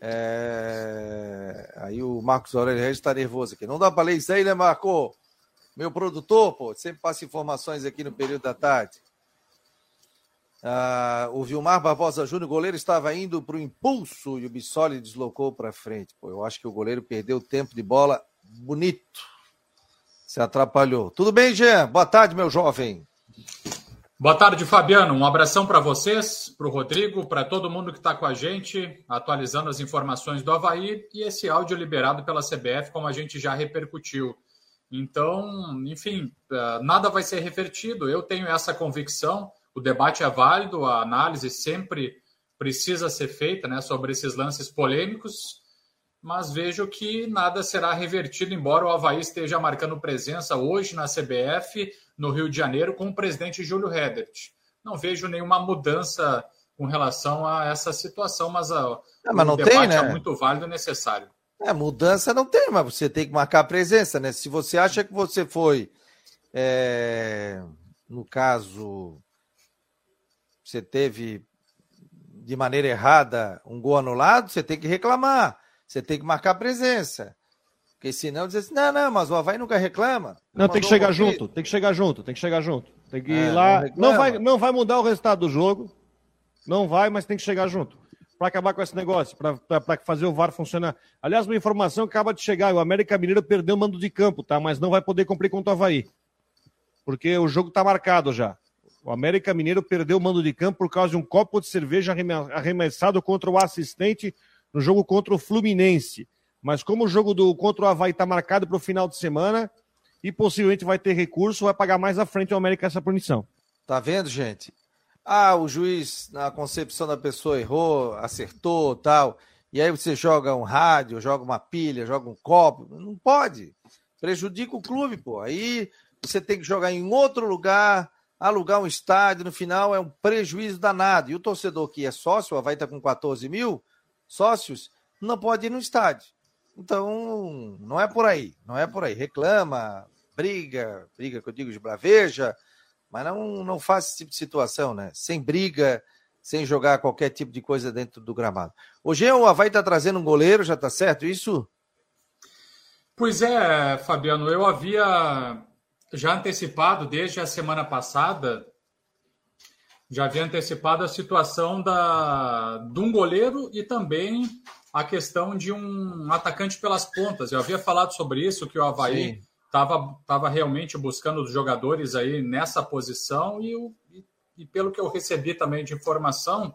É, Aí o Marcos Aurélio Regis está nervoso aqui. Não dá para ler isso aí, né, Marco? Meu produtor, pô, sempre passa informações aqui no período da tarde. Ah, o Vilmar Barbosa Júnior, goleiro estava indo para o impulso e o Bissoli deslocou para frente. Pô, eu acho que o goleiro perdeu tempo de bola bonito. Se atrapalhou. Tudo bem, Jean? Boa tarde, meu jovem. Boa tarde, Fabiano. Um abração para vocês, para o Rodrigo, para todo mundo que está com a gente, atualizando as informações do Havaí e esse áudio liberado pela CBF, como a gente já repercutiu. Então, enfim, eh, nada vai ser revertido. Eu tenho essa convicção. O debate é válido, a análise sempre precisa ser feita né, sobre esses lances polêmicos, mas vejo que nada será revertido, embora o Havaí esteja marcando presença hoje na CBF, no Rio de Janeiro, com o presidente Júlio Redert. Não vejo nenhuma mudança com relação a essa situação, mas, a, É, mas o debate tem, né? é muito válido e necessário. É, mudança não tem, mas você tem que marcar presença, né? Se você acha que você foi, é, no caso, você teve de maneira errada um gol anulado, você tem que reclamar, você tem que marcar presença. Porque senão diz assim, não, não, mas o Havaí nunca reclama. Não, tem que chegar um junto, tem que chegar junto, tem que chegar junto. Tem que ir É, lá. não. Não vai, não vai mudar o resultado do jogo. Não vai, mas tem que chegar junto. Para acabar com esse negócio, para fazer o VAR funcionar. Aliás, uma informação acaba de chegar: o América Mineiro perdeu o mando de campo, tá? Mas não vai poder cumprir contra o Havaí. Porque o jogo tá marcado já. O América Mineiro perdeu o mando de campo por causa de um copo de cerveja arreme- arremessado contra o assistente no jogo contra o Fluminense. Mas como o jogo do contra o Havaí está marcado para o final de semana e possivelmente vai ter recurso, vai pagar mais à frente o América essa punição. Tá vendo, gente? Ah, o juiz, na concepção da pessoa, errou, acertou tal. E aí você joga um rádio, joga uma pilha, joga um copo. Não pode. Prejudica o clube, pô. Aí você tem que jogar em outro lugar, alugar um estádio. No final é um prejuízo danado. E o torcedor que é sócio, o Havaí tá com 14 mil sócios, não pode ir no estádio. Então, não é por aí. Não é por aí. Reclama, briga, briga que eu digo de braveja, mas não, não faz esse tipo de situação, né? Sem briga, sem jogar qualquer tipo de coisa dentro do gramado. Hoje o Havaí tá trazendo um goleiro, já tá certo isso? Pois é, Fabiano, eu havia já antecipado desde a semana passada, já havia antecipado a situação da, de um goleiro e também a questão de um atacante pelas pontas. Eu havia falado sobre isso, que o Havaí estava tava realmente buscando os jogadores aí nessa posição e, o- e- e pelo que eu recebi também de informação,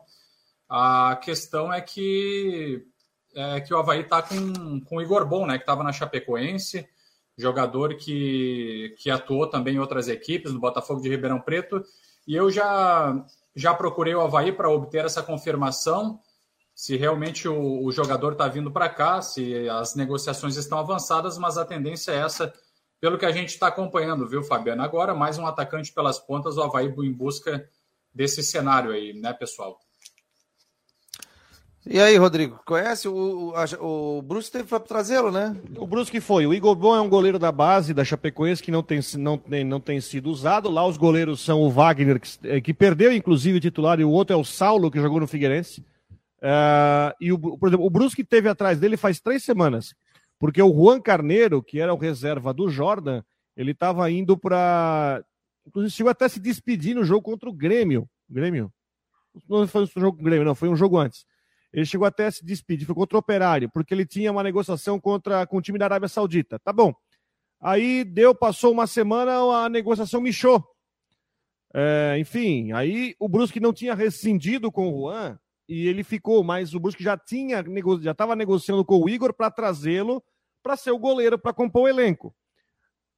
a questão é que é que o Havaí está com, com o Igor Bom, né, que estava na Chapecoense, jogador que, que atuou também em outras equipes, no Botafogo de Ribeirão Preto, e eu já, já procurei o Havaí para obter essa confirmação, se realmente o, o jogador está vindo para cá, se as negociações estão avançadas, mas a tendência é essa, pelo que a gente está acompanhando, viu, Fabiano? Agora, mais um atacante pelas pontas, o Havaí em busca desse cenário aí, né, pessoal? E aí, Rodrigo, conhece? O, o, o Bruce teve para trazê-lo, né? O Brusque foi. O Igor Bom é um goleiro da base da Chapecoense que não tem, não, não tem sido usado. Lá os goleiros são o Wagner, que, eh, que perdeu inclusive o titular, e o outro é o Saulo, que jogou no Figueirense. Ah, e o, por exemplo, o Brusque teve atrás dele faz três semanas, porque o Juan Carneiro, que era o reserva do Jordan, ele estava indo para. Inclusive, chegou até se despedir no jogo contra o Grêmio. Grêmio? Não foi um jogo com o Grêmio, não, foi um jogo antes. Ele chegou até a se despedir, foi contra o Operário, porque ele tinha uma negociação contra, com o time da Arábia Saudita. Tá bom. Aí deu, passou uma semana, a negociação michou. É, enfim, aí o Brusque não tinha rescindido com o Juan e ele ficou, mas o Brusque já tinha já estava negociando com o Igor para trazê-lo para ser o goleiro para compor o elenco.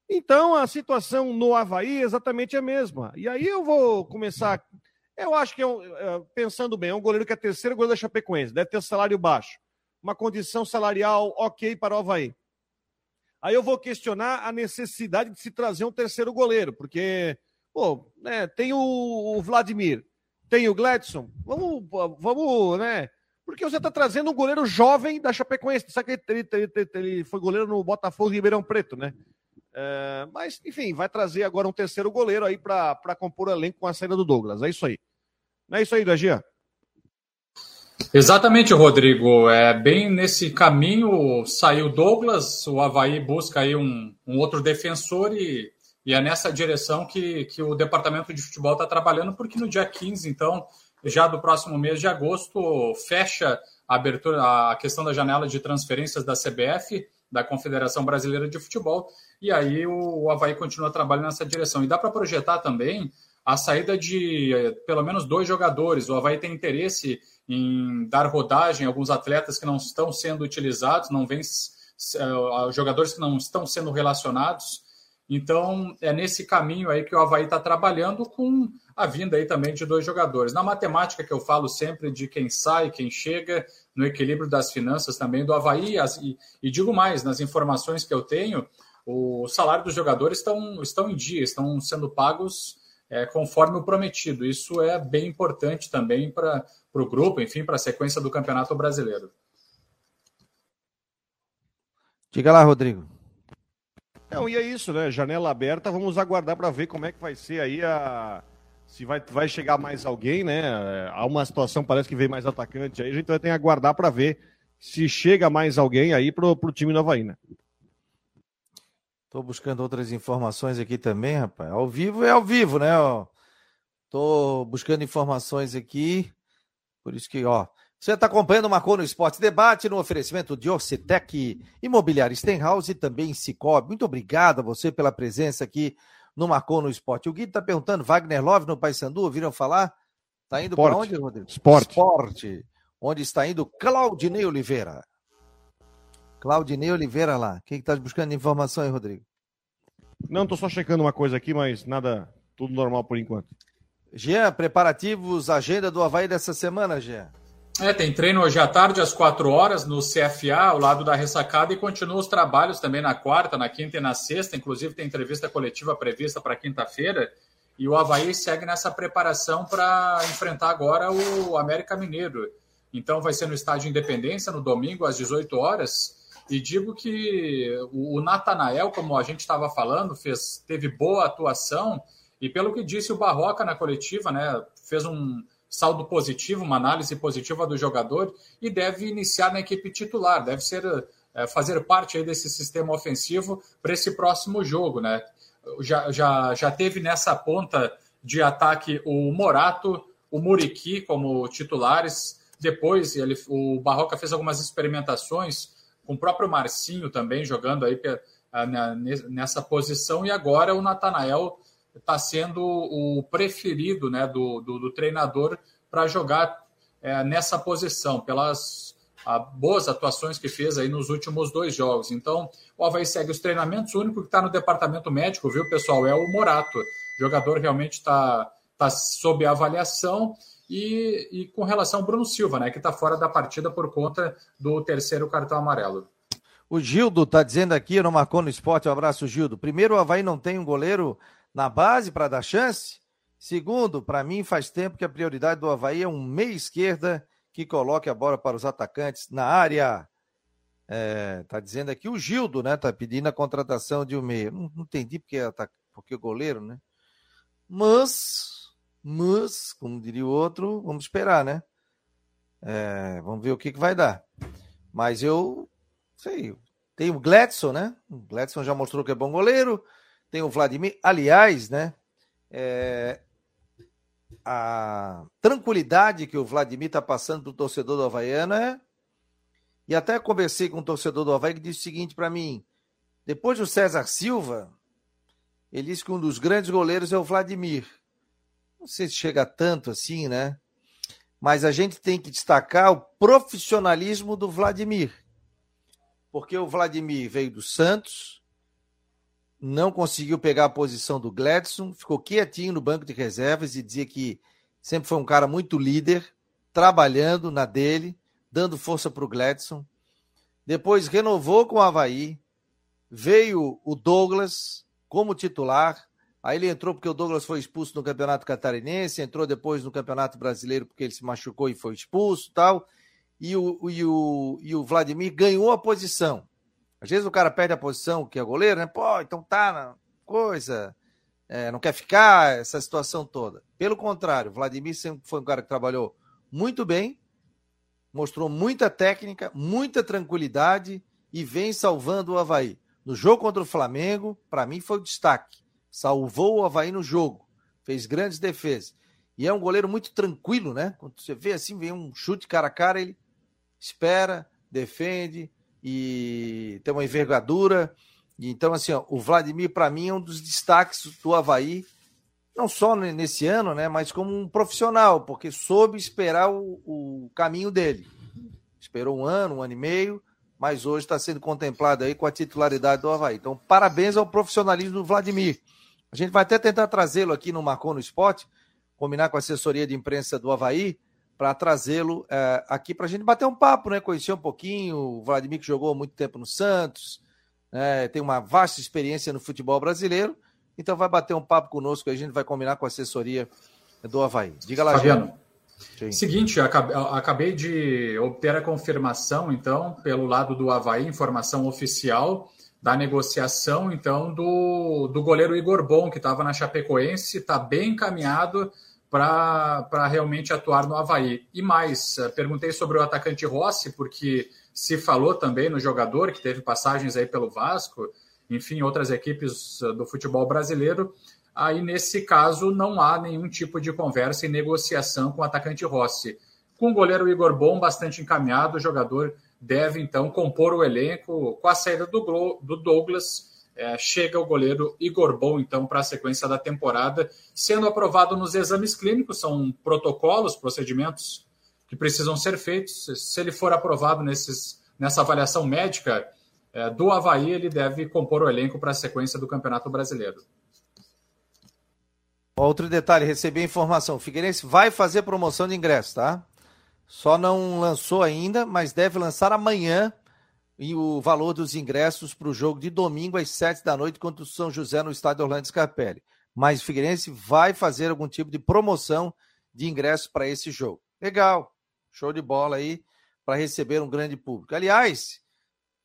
Então a situação no Havaí é exatamente a mesma. E aí eu vou começar. Eu acho que, é um, é, pensando bem, é um goleiro que é terceiro goleiro da Chapecoense, deve ter salário baixo, uma condição salarial ok para o Havaí. Aí eu vou questionar a necessidade de se trazer um terceiro goleiro, porque, pô, né, tem o, Vladimir, tem o Gladson, vamos, vamos, né? Porque você está trazendo um goleiro jovem da Chapecoense, sabe que ele, ele, ele, ele foi goleiro no Botafogo de Ribeirão Preto, né? É, mas, enfim, vai trazer agora um terceiro goleiro aí para compor o elenco com a saída do Douglas. É isso aí. Não é isso aí, Dagia? Exatamente, Rodrigo. É bem nesse caminho saiu Douglas, o Havaí busca aí um, um outro defensor e e é nessa direção que, que o departamento de futebol está trabalhando, porque no dia 15, então, já do próximo mês de agosto, fecha a abertura, a questão da janela de transferências da CBF, da Confederação Brasileira de Futebol, e aí o, o Havaí continua trabalhando nessa direção. E dá para projetar também a saída de eh, pelo menos dois jogadores. O Havaí tem interesse em dar rodagem a alguns atletas que não estão sendo utilizados, não vem uh, jogadores que não estão sendo relacionados. Então, é nesse caminho aí que o Havaí está trabalhando com a vinda aí também de dois jogadores. Na matemática que eu falo sempre de quem sai, quem chega, no equilíbrio das finanças também do Havaí, e, e, digo mais, nas informações que eu tenho, o salário dos jogadores estão, estão em dia, estão sendo pagos é, conforme o prometido. Isso é bem importante também para o grupo, enfim, para a sequência do Campeonato Brasileiro. Diga lá, Rodrigo. Não, e é isso, né? Janela aberta, vamos aguardar para ver como é que vai ser aí a. Se vai, vai chegar mais alguém, né? Há uma situação, parece que vem mais atacante aí, a gente vai ter que aguardar para ver se chega mais alguém aí pro, pro time Havaí, né? Tô buscando outras informações aqui também, rapaz. Ao vivo é ao vivo, né? Tô buscando informações aqui. Por isso que, ó, você está acompanhando o Marcou no Esporte Debate no oferecimento de Orcitec, Imobiliário Stenhouse e também Cicobi. Muito obrigado a você pela presença aqui no Marcou no Esporte. O Guido está perguntando, Wagner Love no Paysandu, ouviram falar? Está indo para onde, Rodrigo? Esporte. Esporte. Onde está indo Claudinei Oliveira. Claudinei Oliveira lá. Quem está buscando informação aí, Rodrigo? Não, estou só checando uma coisa aqui, mas nada, tudo normal por enquanto. Jean, preparativos, agenda do Havaí dessa semana, Jean? É, tem treino hoje à tarde, às 4 horas, no CFA, ao lado da ressacada, e continua os trabalhos também na quarta, na quinta e na sexta. Inclusive, tem entrevista coletiva prevista para quinta-feira. E o Havaí segue nessa preparação para enfrentar agora o América Mineiro. Então, vai ser no Estádio Independência, no domingo, às 18 horas. E digo que o Natanael, como a gente estava falando, fez, teve boa atuação. E pelo que disse o Barroca na coletiva, né, fez um saldo positivo, uma análise positiva do jogador e deve iniciar na equipe titular, deve ser é, fazer parte aí desse sistema ofensivo para esse próximo jogo, né? Já, já, já teve nessa ponta de ataque o Morato, o Muriqui como titulares. Depois ele, o Barroca fez algumas experimentações com o próprio Marcinho também jogando aí nessa posição e agora o Natanael está sendo o preferido né, do, do, do treinador para jogar é, nessa posição, pelas a, boas atuações que fez aí nos últimos dois jogos. Então, o Havaí segue os treinamentos, o único que está no departamento médico, viu, pessoal, é o Morato. O jogador realmente está tá sob avaliação. E, e, com relação ao Bruno Silva, né, que está fora da partida por conta do terceiro cartão amarelo. O Gildo está dizendo aqui, não marcou no esporte, um abraço, Gildo. Primeiro, o Havaí não tem um goleiro na base para dar chance? Segundo, para mim faz tempo que a prioridade do Havaí é um meia esquerda que coloque a bola para os atacantes na área. É, tá dizendo aqui o Gildo, né? Tá pedindo a contratação de um meia. Não, não entendi porque, porque goleiro, né? Mas, mas, como diria o outro, vamos esperar, né? É, vamos ver o que, que vai dar. Mas eu sei, tem o Gladson, né? O Gladson já mostrou que é bom goleiro tem o Vladimir. Aliás, né? É, a tranquilidade que o Vladimir está passando para o torcedor do Havaiana é. E até conversei com o torcedor do Havaí que disse o seguinte para mim: depois do César Silva, ele disse que um dos grandes goleiros é o Vladimir. Não sei se chega tanto assim, né? Mas a gente tem que destacar o profissionalismo do Vladimir. Porque o Vladimir veio do Santos, não conseguiu pegar a posição do Gladson, ficou quietinho no banco de reservas e dizia que sempre foi um cara muito líder, trabalhando na dele, dando força para o Gladson. Depois renovou com o Havaí, veio o Douglas como titular. Aí ele entrou porque o Douglas foi expulso no Campeonato Catarinense, entrou depois no Campeonato Brasileiro porque ele se machucou e foi expulso tal. E o, e o, e o Vladimir ganhou a posição. Às vezes o cara perde a posição, que é goleiro, né? Pô, então tá na coisa, é, não quer ficar, essa situação toda. Pelo contrário, Vladimir sempre foi um cara que trabalhou muito bem, mostrou muita técnica, muita tranquilidade e vem salvando o Havaí. No jogo contra o Flamengo, para mim foi o destaque. Salvou o Havaí no jogo, fez grandes defesas. E é um goleiro muito tranquilo, né? Quando você vê assim, vem um chute cara a cara, ele espera, defende e tem uma envergadura. Então, assim, ó, o Vladimir, para mim, é um dos destaques do Havaí, não só nesse ano, né? Mas como um profissional, porque soube esperar o, o caminho dele. Esperou um ano, um ano e meio, mas hoje está sendo contemplado aí com a titularidade do Havaí. Então, parabéns ao profissionalismo do Vladimir. A gente vai até tentar trazê-lo aqui no Marcou no Esporte, combinar com a assessoria de imprensa do Havaí, para trazê-lo é, aqui para a gente bater um papo, né? Conhecer um pouquinho. O Vladimir que jogou muito tempo no Santos, né? tem uma vasta experiência no futebol brasileiro. Então vai bater um papo conosco, a gente vai combinar com a assessoria do Havaí. Diga lá, Fabiano. Sim. Seguinte, acabei de obter a confirmação, então, pelo lado do Havaí, informação oficial da negociação, então, do, do goleiro Igor Bom, que estava na Chapecoense, está bem encaminhado para realmente atuar no Havaí. E mais, eh, perguntei sobre o atacante Rossi, porque se falou também no jogador, que teve passagens aí pelo Vasco, enfim, outras equipes eh, do futebol brasileiro. Aí, nesse caso, não há nenhum tipo de conversa e negociação com o atacante Rossi. Com o goleiro Igor Bom bastante encaminhado, o jogador deve então compor o elenco. Com a saída do, do Douglas, é, chega o goleiro Igor Bom, então, para a sequência da temporada, sendo aprovado nos exames clínicos, são protocolos, procedimentos que precisam ser feitos. Se ele for aprovado nesses, nessa avaliação médica é, do Havaí, ele deve compor o elenco para a sequência do Campeonato Brasileiro. Outro detalhe, recebi a informação. O Figueirense vai fazer promoção de ingresso, tá? Só não lançou ainda, mas deve lançar amanhã e o valor dos ingressos para o jogo de domingo às sete da noite contra o São José no estádio Orlando Scarpelli. Mas o Figueirense vai fazer algum tipo de promoção de ingressos para esse jogo. Legal, show de bola aí para receber um grande público. Aliás,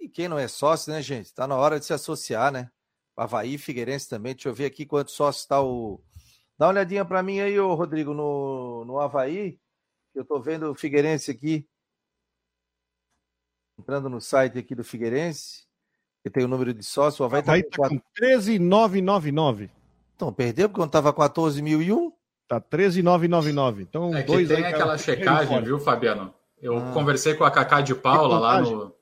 e quem não é sócio, né, gente? Está na hora de se associar, né? Havaí Figueirense também. Deixa eu ver aqui quantos sócios está o. Dá uma olhadinha para mim aí, ô Rodrigo, no, no Havaí. Eu estou vendo o Figueirense aqui entrando no site aqui do Figueirense, que tem o número de sócio, o Havaí está tá com 13,999. Então, perdeu porque quando estava 14.001? Tá 13,999. Então, é dois tem aquela checagem, viu, Fabiano? Eu ah. conversei com a Cacá de Paula lá no.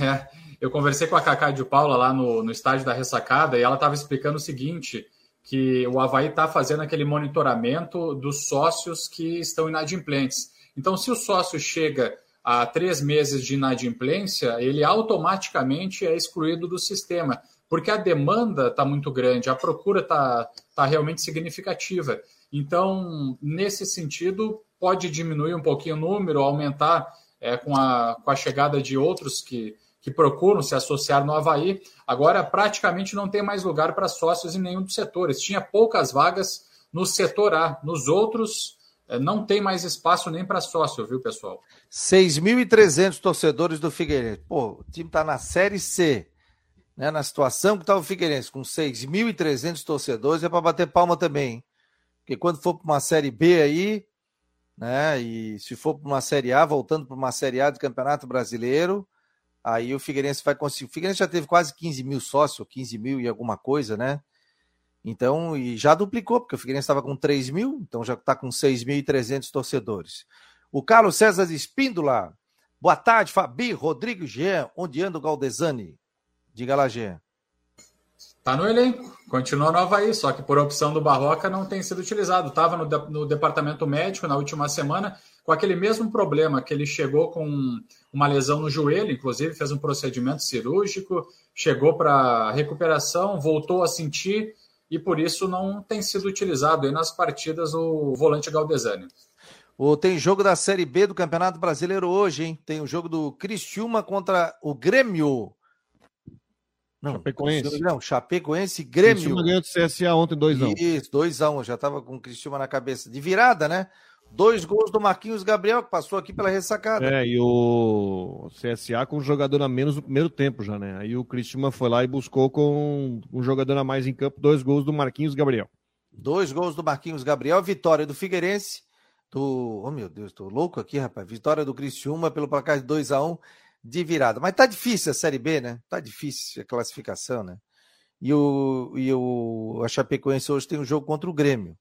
É, eu conversei com a Cacá de Paula lá no, no estádio da ressacada e ela estava explicando o seguinte: que o Havaí está fazendo aquele monitoramento dos sócios que estão inadimplentes. Então, se o sócio chega a três meses de inadimplência, ele automaticamente é excluído do sistema, porque a demanda está muito grande, a procura está tá realmente significativa. Então, nesse sentido, pode diminuir um pouquinho o número, aumentar é, com, a, com a chegada de outros que, que procuram se associar no Havaí. Agora, praticamente não tem mais lugar para sócios em nenhum dos setores. Tinha poucas vagas no setor A, nos outros é, não tem mais espaço nem para sócio, viu, pessoal? 6.300 torcedores do Figueirense. Pô, o time está na Série C, né? Na situação que está o Figueirense, com 6.300 torcedores, é para bater palma também, hein? Porque quando for para uma Série B aí, né? E se for para uma Série A, voltando para uma Série A do Campeonato Brasileiro, aí o Figueirense vai conseguir. O Figueirense já teve quase 15 mil sócios, 15 mil e alguma coisa, né? Então, e já duplicou, porque o Figueirense estava com 3 mil, então já está com 6.300 torcedores. O Carlos César Espíndola. Boa tarde, Fabi, Rodrigo Jean, onde anda o Galdesani? Diga lá, Jean. Está no elenco, continua no Havaí, só que por opção do Barroca não tem sido utilizado. Estava no, no, departamento médico na última semana com aquele mesmo problema, que ele chegou com uma lesão no joelho, inclusive fez um procedimento cirúrgico, chegou para recuperação, voltou a sentir e por isso não tem sido utilizado aí nas partidas o volante Galdesani. O, tem jogo da Série B do Campeonato Brasileiro hoje, hein? Tem o jogo do Cristiúma contra o Grêmio. Não, Chapecoense. Não, Chapecoense Grêmio. Cristiúma ganhou do CSA ontem 2x1. Isso, 2x1. Já estava com o Cristiúma na cabeça. De virada, né? Dois gols do Marquinhos Gabriel, que passou aqui pela ressacada. É, e o CSA com um jogador a menos no primeiro tempo já, né? Aí o Cristiano foi lá e buscou com um jogador a mais em campo, dois gols do Marquinhos Gabriel. Dois gols do Marquinhos Gabriel, vitória do Figueirense, do... Oh, meu Deus, tô louco aqui, rapaz. Vitória do Cristiúma pelo placar de 2 a 1 de virada. Mas tá difícil a Série B, né? Tá difícil a classificação, né? E, o, e o, a Chapecoense hoje tem um jogo contra o Grêmio.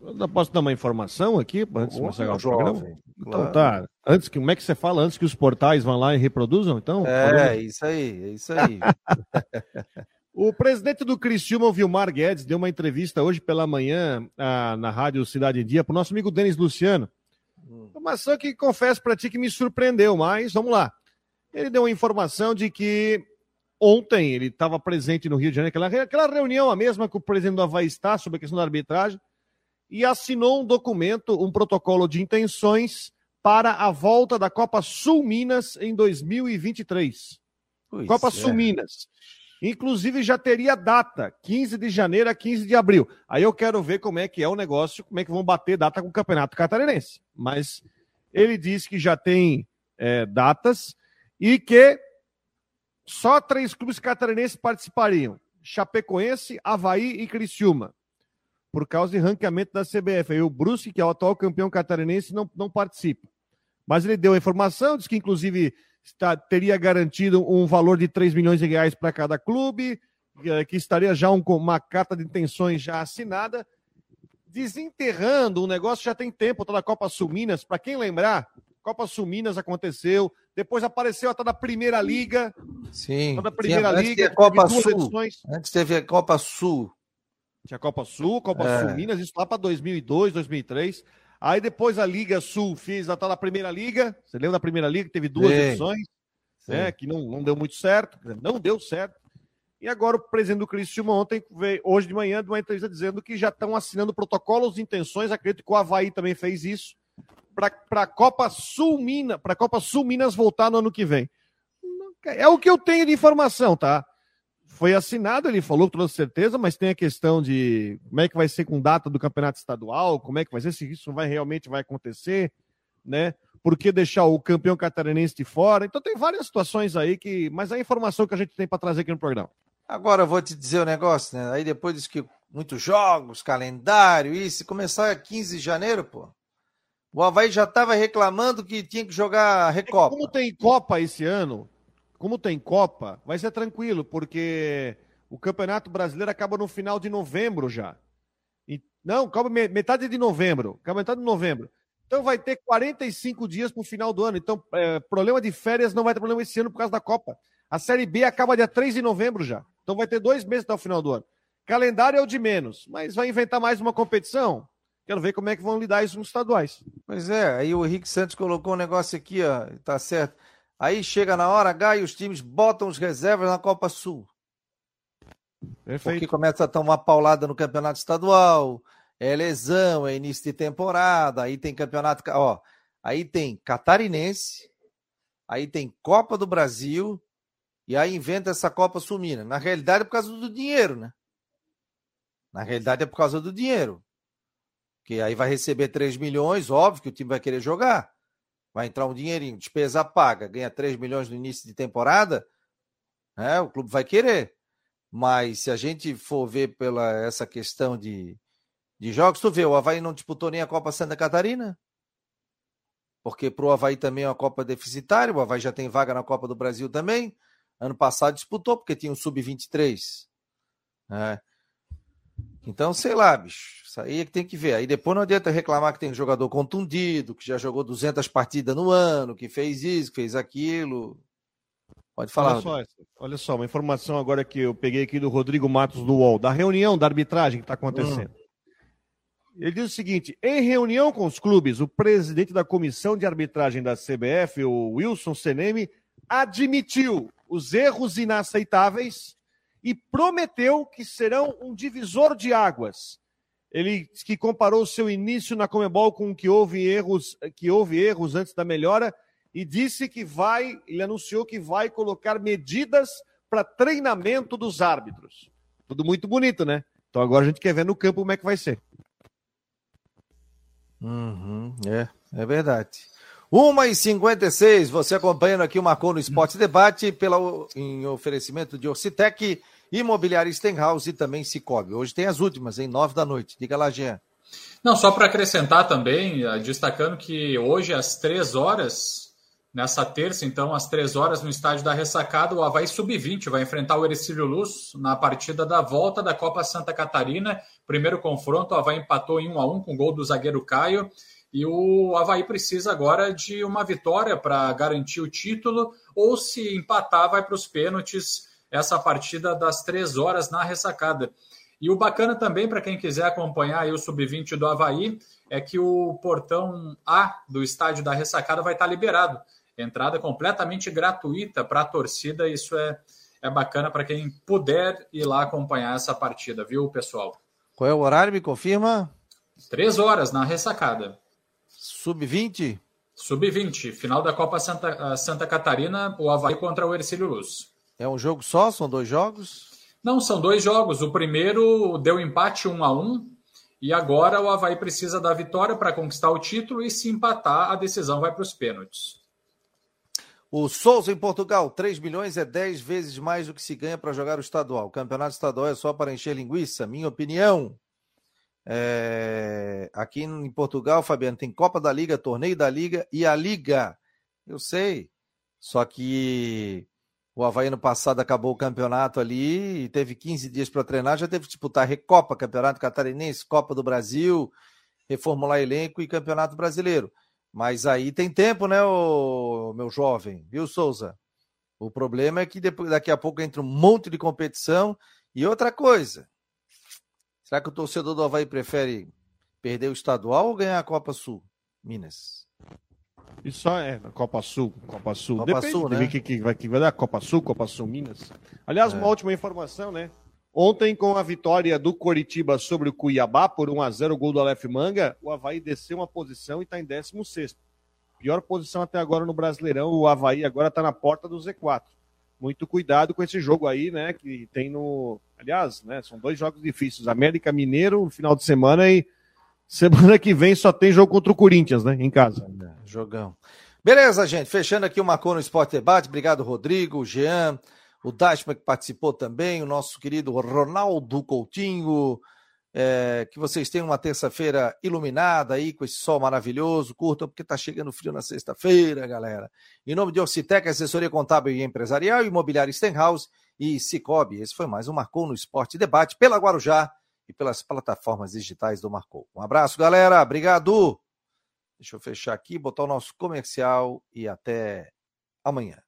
Eu posso dar uma informação aqui antes de começar o programa? Então claro. tá. Antes que, como é que você fala? Antes que os portais vão lá e reproduzam? Então, É, isso aí, é isso aí. O presidente do Criciúma, o Vilmar Guedes, deu uma entrevista hoje pela manhã ah, na rádio Cidade em Dia para o nosso amigo Denis Luciano. Informação que confesso para ti que me surpreendeu, mas vamos lá. Ele deu uma informação de que ontem ele estava presente no Rio de Janeiro, aquela, aquela reunião a mesma que o presidente do Havaí está sobre a questão da arbitragem, e assinou um documento, um protocolo de intenções para a volta da Copa Sul Minas em 2023. Pois Copa é. Sul Minas. Inclusive já teria data, 15 de janeiro a 15 de abril. Aí eu quero ver como é que é o negócio, como é que vão bater data com o Campeonato Catarinense. Mas ele disse que já tem é, datas e que só três clubes catarinenses participariam: Chapecoense, Havaí e Criciúma. Por causa de ranqueamento da CBF. Aí o Brusque, que é o atual campeão catarinense, não, não participa. Mas ele deu a informação, disse que inclusive está- teria garantido um valor de 3 milhões de reais para cada clube, eh, que estaria já um- uma carta de intenções já assinada, desenterrando o negócio já tem tempo, toda a Copa Sul Minas, para quem lembrar, Copa Sul Minas aconteceu, depois apareceu até da Primeira Liga, Sim. toda a Primeira antes Liga, tinha a Copa teve duas Sul. edições. Antes teve a Copa Sul. Tinha Copa Sul, Copa É. Sul Minas, isso lá para 2002, 2003. Aí depois a Liga Sul fez a tal da Primeira Liga. Você lembra da Primeira Liga? Teve duas Sim. edições, né, que não, não deu muito certo. Não deu certo. E agora o presidente do Criciúma ontem, veio, hoje de manhã, de uma entrevista dizendo que já estão assinando protocolos de intenções. Acredito que o Havaí também fez isso. Para a Copa Sul Minas, para a Copa Sul Minas voltar no ano que vem. É o que eu tenho de informação, tá? Foi assinado, ele falou com toda certeza, mas tem a questão de como é que vai ser com data do campeonato estadual, como é que vai ser, se isso vai realmente vai acontecer, né? Por que deixar o campeão catarinense de fora? Então tem várias situações aí que. Mas a informação que a gente tem para trazer aqui no programa. Agora eu vou te dizer o negócio, né? Aí depois diz que muitos jogos, calendário, isso, começar 15 de janeiro, pô. O Havaí já estava reclamando que tinha que jogar Recopa. Como tem Copa esse ano, como tem Copa, vai ser tranquilo, porque o Campeonato Brasileiro acaba no final de novembro já. E- não, acaba me- metade de novembro. Acaba metade de novembro. Então vai ter 45 dias para o final do ano. Então, é, problema de férias não vai ter problema esse ano por causa da Copa. A Série B acaba dia 3 de novembro já. Então vai ter dois meses até o final do ano. Calendário é o de menos, mas vai inventar mais uma competição. Quero ver como é que vão lidar isso nos estaduais. Pois é, aí o Henrique Santos colocou um negócio aqui, ó, tá certo. Aí chega na hora H e os times botam os reservas na Copa Sul. Perfeito. Porque começa a tomar paulada no campeonato estadual, é lesão, é início de temporada, aí tem campeonato, ca- ó, aí tem catarinense, aí tem Copa do Brasil, e aí inventa essa Copa Sul-Mina. Na realidade é por causa do dinheiro, né? Na realidade é por causa do dinheiro. Que aí vai receber 3 milhões, óbvio que o time vai querer jogar. Vai entrar um dinheirinho, despesa paga, ganha 3 milhões no início de temporada, né? O clube vai querer. Mas se a gente for ver pela essa questão de, de jogos, tu vê, o Havaí não disputou nem a Copa Santa Catarina, porque para o Havaí também é uma Copa deficitária, o Havaí já tem vaga na Copa do Brasil também. Ano passado disputou, porque tinha um Sub-23. né? Então, sei lá, bicho. Isso aí é que tem que ver. Aí depois não adianta reclamar que tem jogador contundido, que já jogou 200 partidas no ano, que fez isso, que fez aquilo. Pode falar. Olha só, olha só, uma informação agora que eu peguei aqui do Rodrigo Matos do UOL, da reunião da arbitragem que está acontecendo. Ele diz o seguinte: em reunião com os clubes, o presidente da comissão de arbitragem da CBF, o Wilson Seneme, admitiu os erros inaceitáveis e prometeu que serão um divisor de águas. Ele que comparou seu início na Comebol com que houve erros, que houve erros antes da melhora e disse que vai, ele anunciou que vai colocar medidas para treinamento dos árbitros. Tudo muito bonito, né? Então agora a gente quer ver no campo como é que vai ser. Uhum, é, é verdade. 1h56, você acompanhando aqui o Marcou no Esporte Debate pela, em oferecimento de Orcitec, Imobiliária Stenhouse e também Cicobi. Hoje tem as últimas, em 9 da noite. Diga lá, Jean. Não, só para acrescentar também, eh, destacando que hoje às três horas, nessa terça, então, às três horas, no estádio da Ressacada, o Havaí Sub-20 vai enfrentar o Ercílio Luz na partida da volta da Copa Santa Catarina. Primeiro confronto, o Havaí empatou em 1 a 1 com o gol do zagueiro Caio. E o Havaí precisa agora de uma vitória para garantir o título, ou se empatar, vai para os pênaltis essa partida das três horas na ressacada. E o bacana também, para quem quiser acompanhar o Sub-20 do Havaí, é que o portão A do estádio da ressacada vai estar liberado. Entrada completamente gratuita para a torcida. Isso é, é bacana para quem puder ir lá acompanhar essa partida, viu, pessoal? Qual é o horário? Me confirma? Três horas na ressacada. Sub-20? Sub-20, final da Copa Santa, Santa Catarina, o Havaí contra o Ercílio Luz. É um jogo só? São dois jogos? Não, são dois jogos. O primeiro deu empate 1 a 1 e agora o Havaí precisa da vitória para conquistar o título e se empatar, a decisão vai para os pênaltis. O Souza em Portugal, 3 milhões é 10 vezes mais do que se ganha para jogar o estadual. O campeonato estadual é só para encher linguiça, minha opinião. É... Aqui em Portugal, Fabiano, tem Copa da Liga, Torneio da Liga e a Liga. Eu sei. Só que o Havaí no passado acabou o campeonato ali e teve 15 dias para treinar, já teve que disputar Recopa, Campeonato Catarinense, Copa do Brasil, reformular elenco e Campeonato Brasileiro. Mas aí tem tempo, né, meu jovem, viu, Souza? O problema é que depois, daqui a pouco entra um monte de competição e outra coisa. Será que o torcedor do Havaí prefere perder o estadual ou ganhar a Copa Sul? Minas. E só é Copa Sul, Copa Sul. Copa Depende Sul, de né? ver que, que, vai, que vai dar Copa Sul, Copa Sul Minas. Aliás, É. uma última informação, né? Ontem, com a vitória do Coritiba sobre o Cuiabá por 1x0, o gol do Aleph Manga, o Havaí desceu uma posição e está em 16. Pior posição até agora no Brasileirão. O Havaí agora está na porta do Z4. Muito cuidado com esse jogo aí, né? Que tem no. Aliás, né? São dois jogos difíceis. América Mineiro no final de semana e semana que vem só tem jogo contra o Corinthians, né? Em casa. Jogão. Beleza, gente. Fechando aqui o Marcou no Esporte Debate. Obrigado, Rodrigo, Jean, o Dashman que participou também, o nosso querido Ronaldo Coutinho. É, que vocês tenham uma terça-feira iluminada aí com esse sol maravilhoso. Curtam, porque tá chegando frio na sexta-feira, galera. Em nome de Orcitec, assessoria contábil e empresarial, imobiliário Stenhouse e Cicobi. Esse foi mais um Marcou no Esporte Debate pela Guarujá e pelas plataformas digitais do Marcou. Um abraço, galera. Obrigado. Deixa eu fechar aqui, botar o nosso comercial e até amanhã.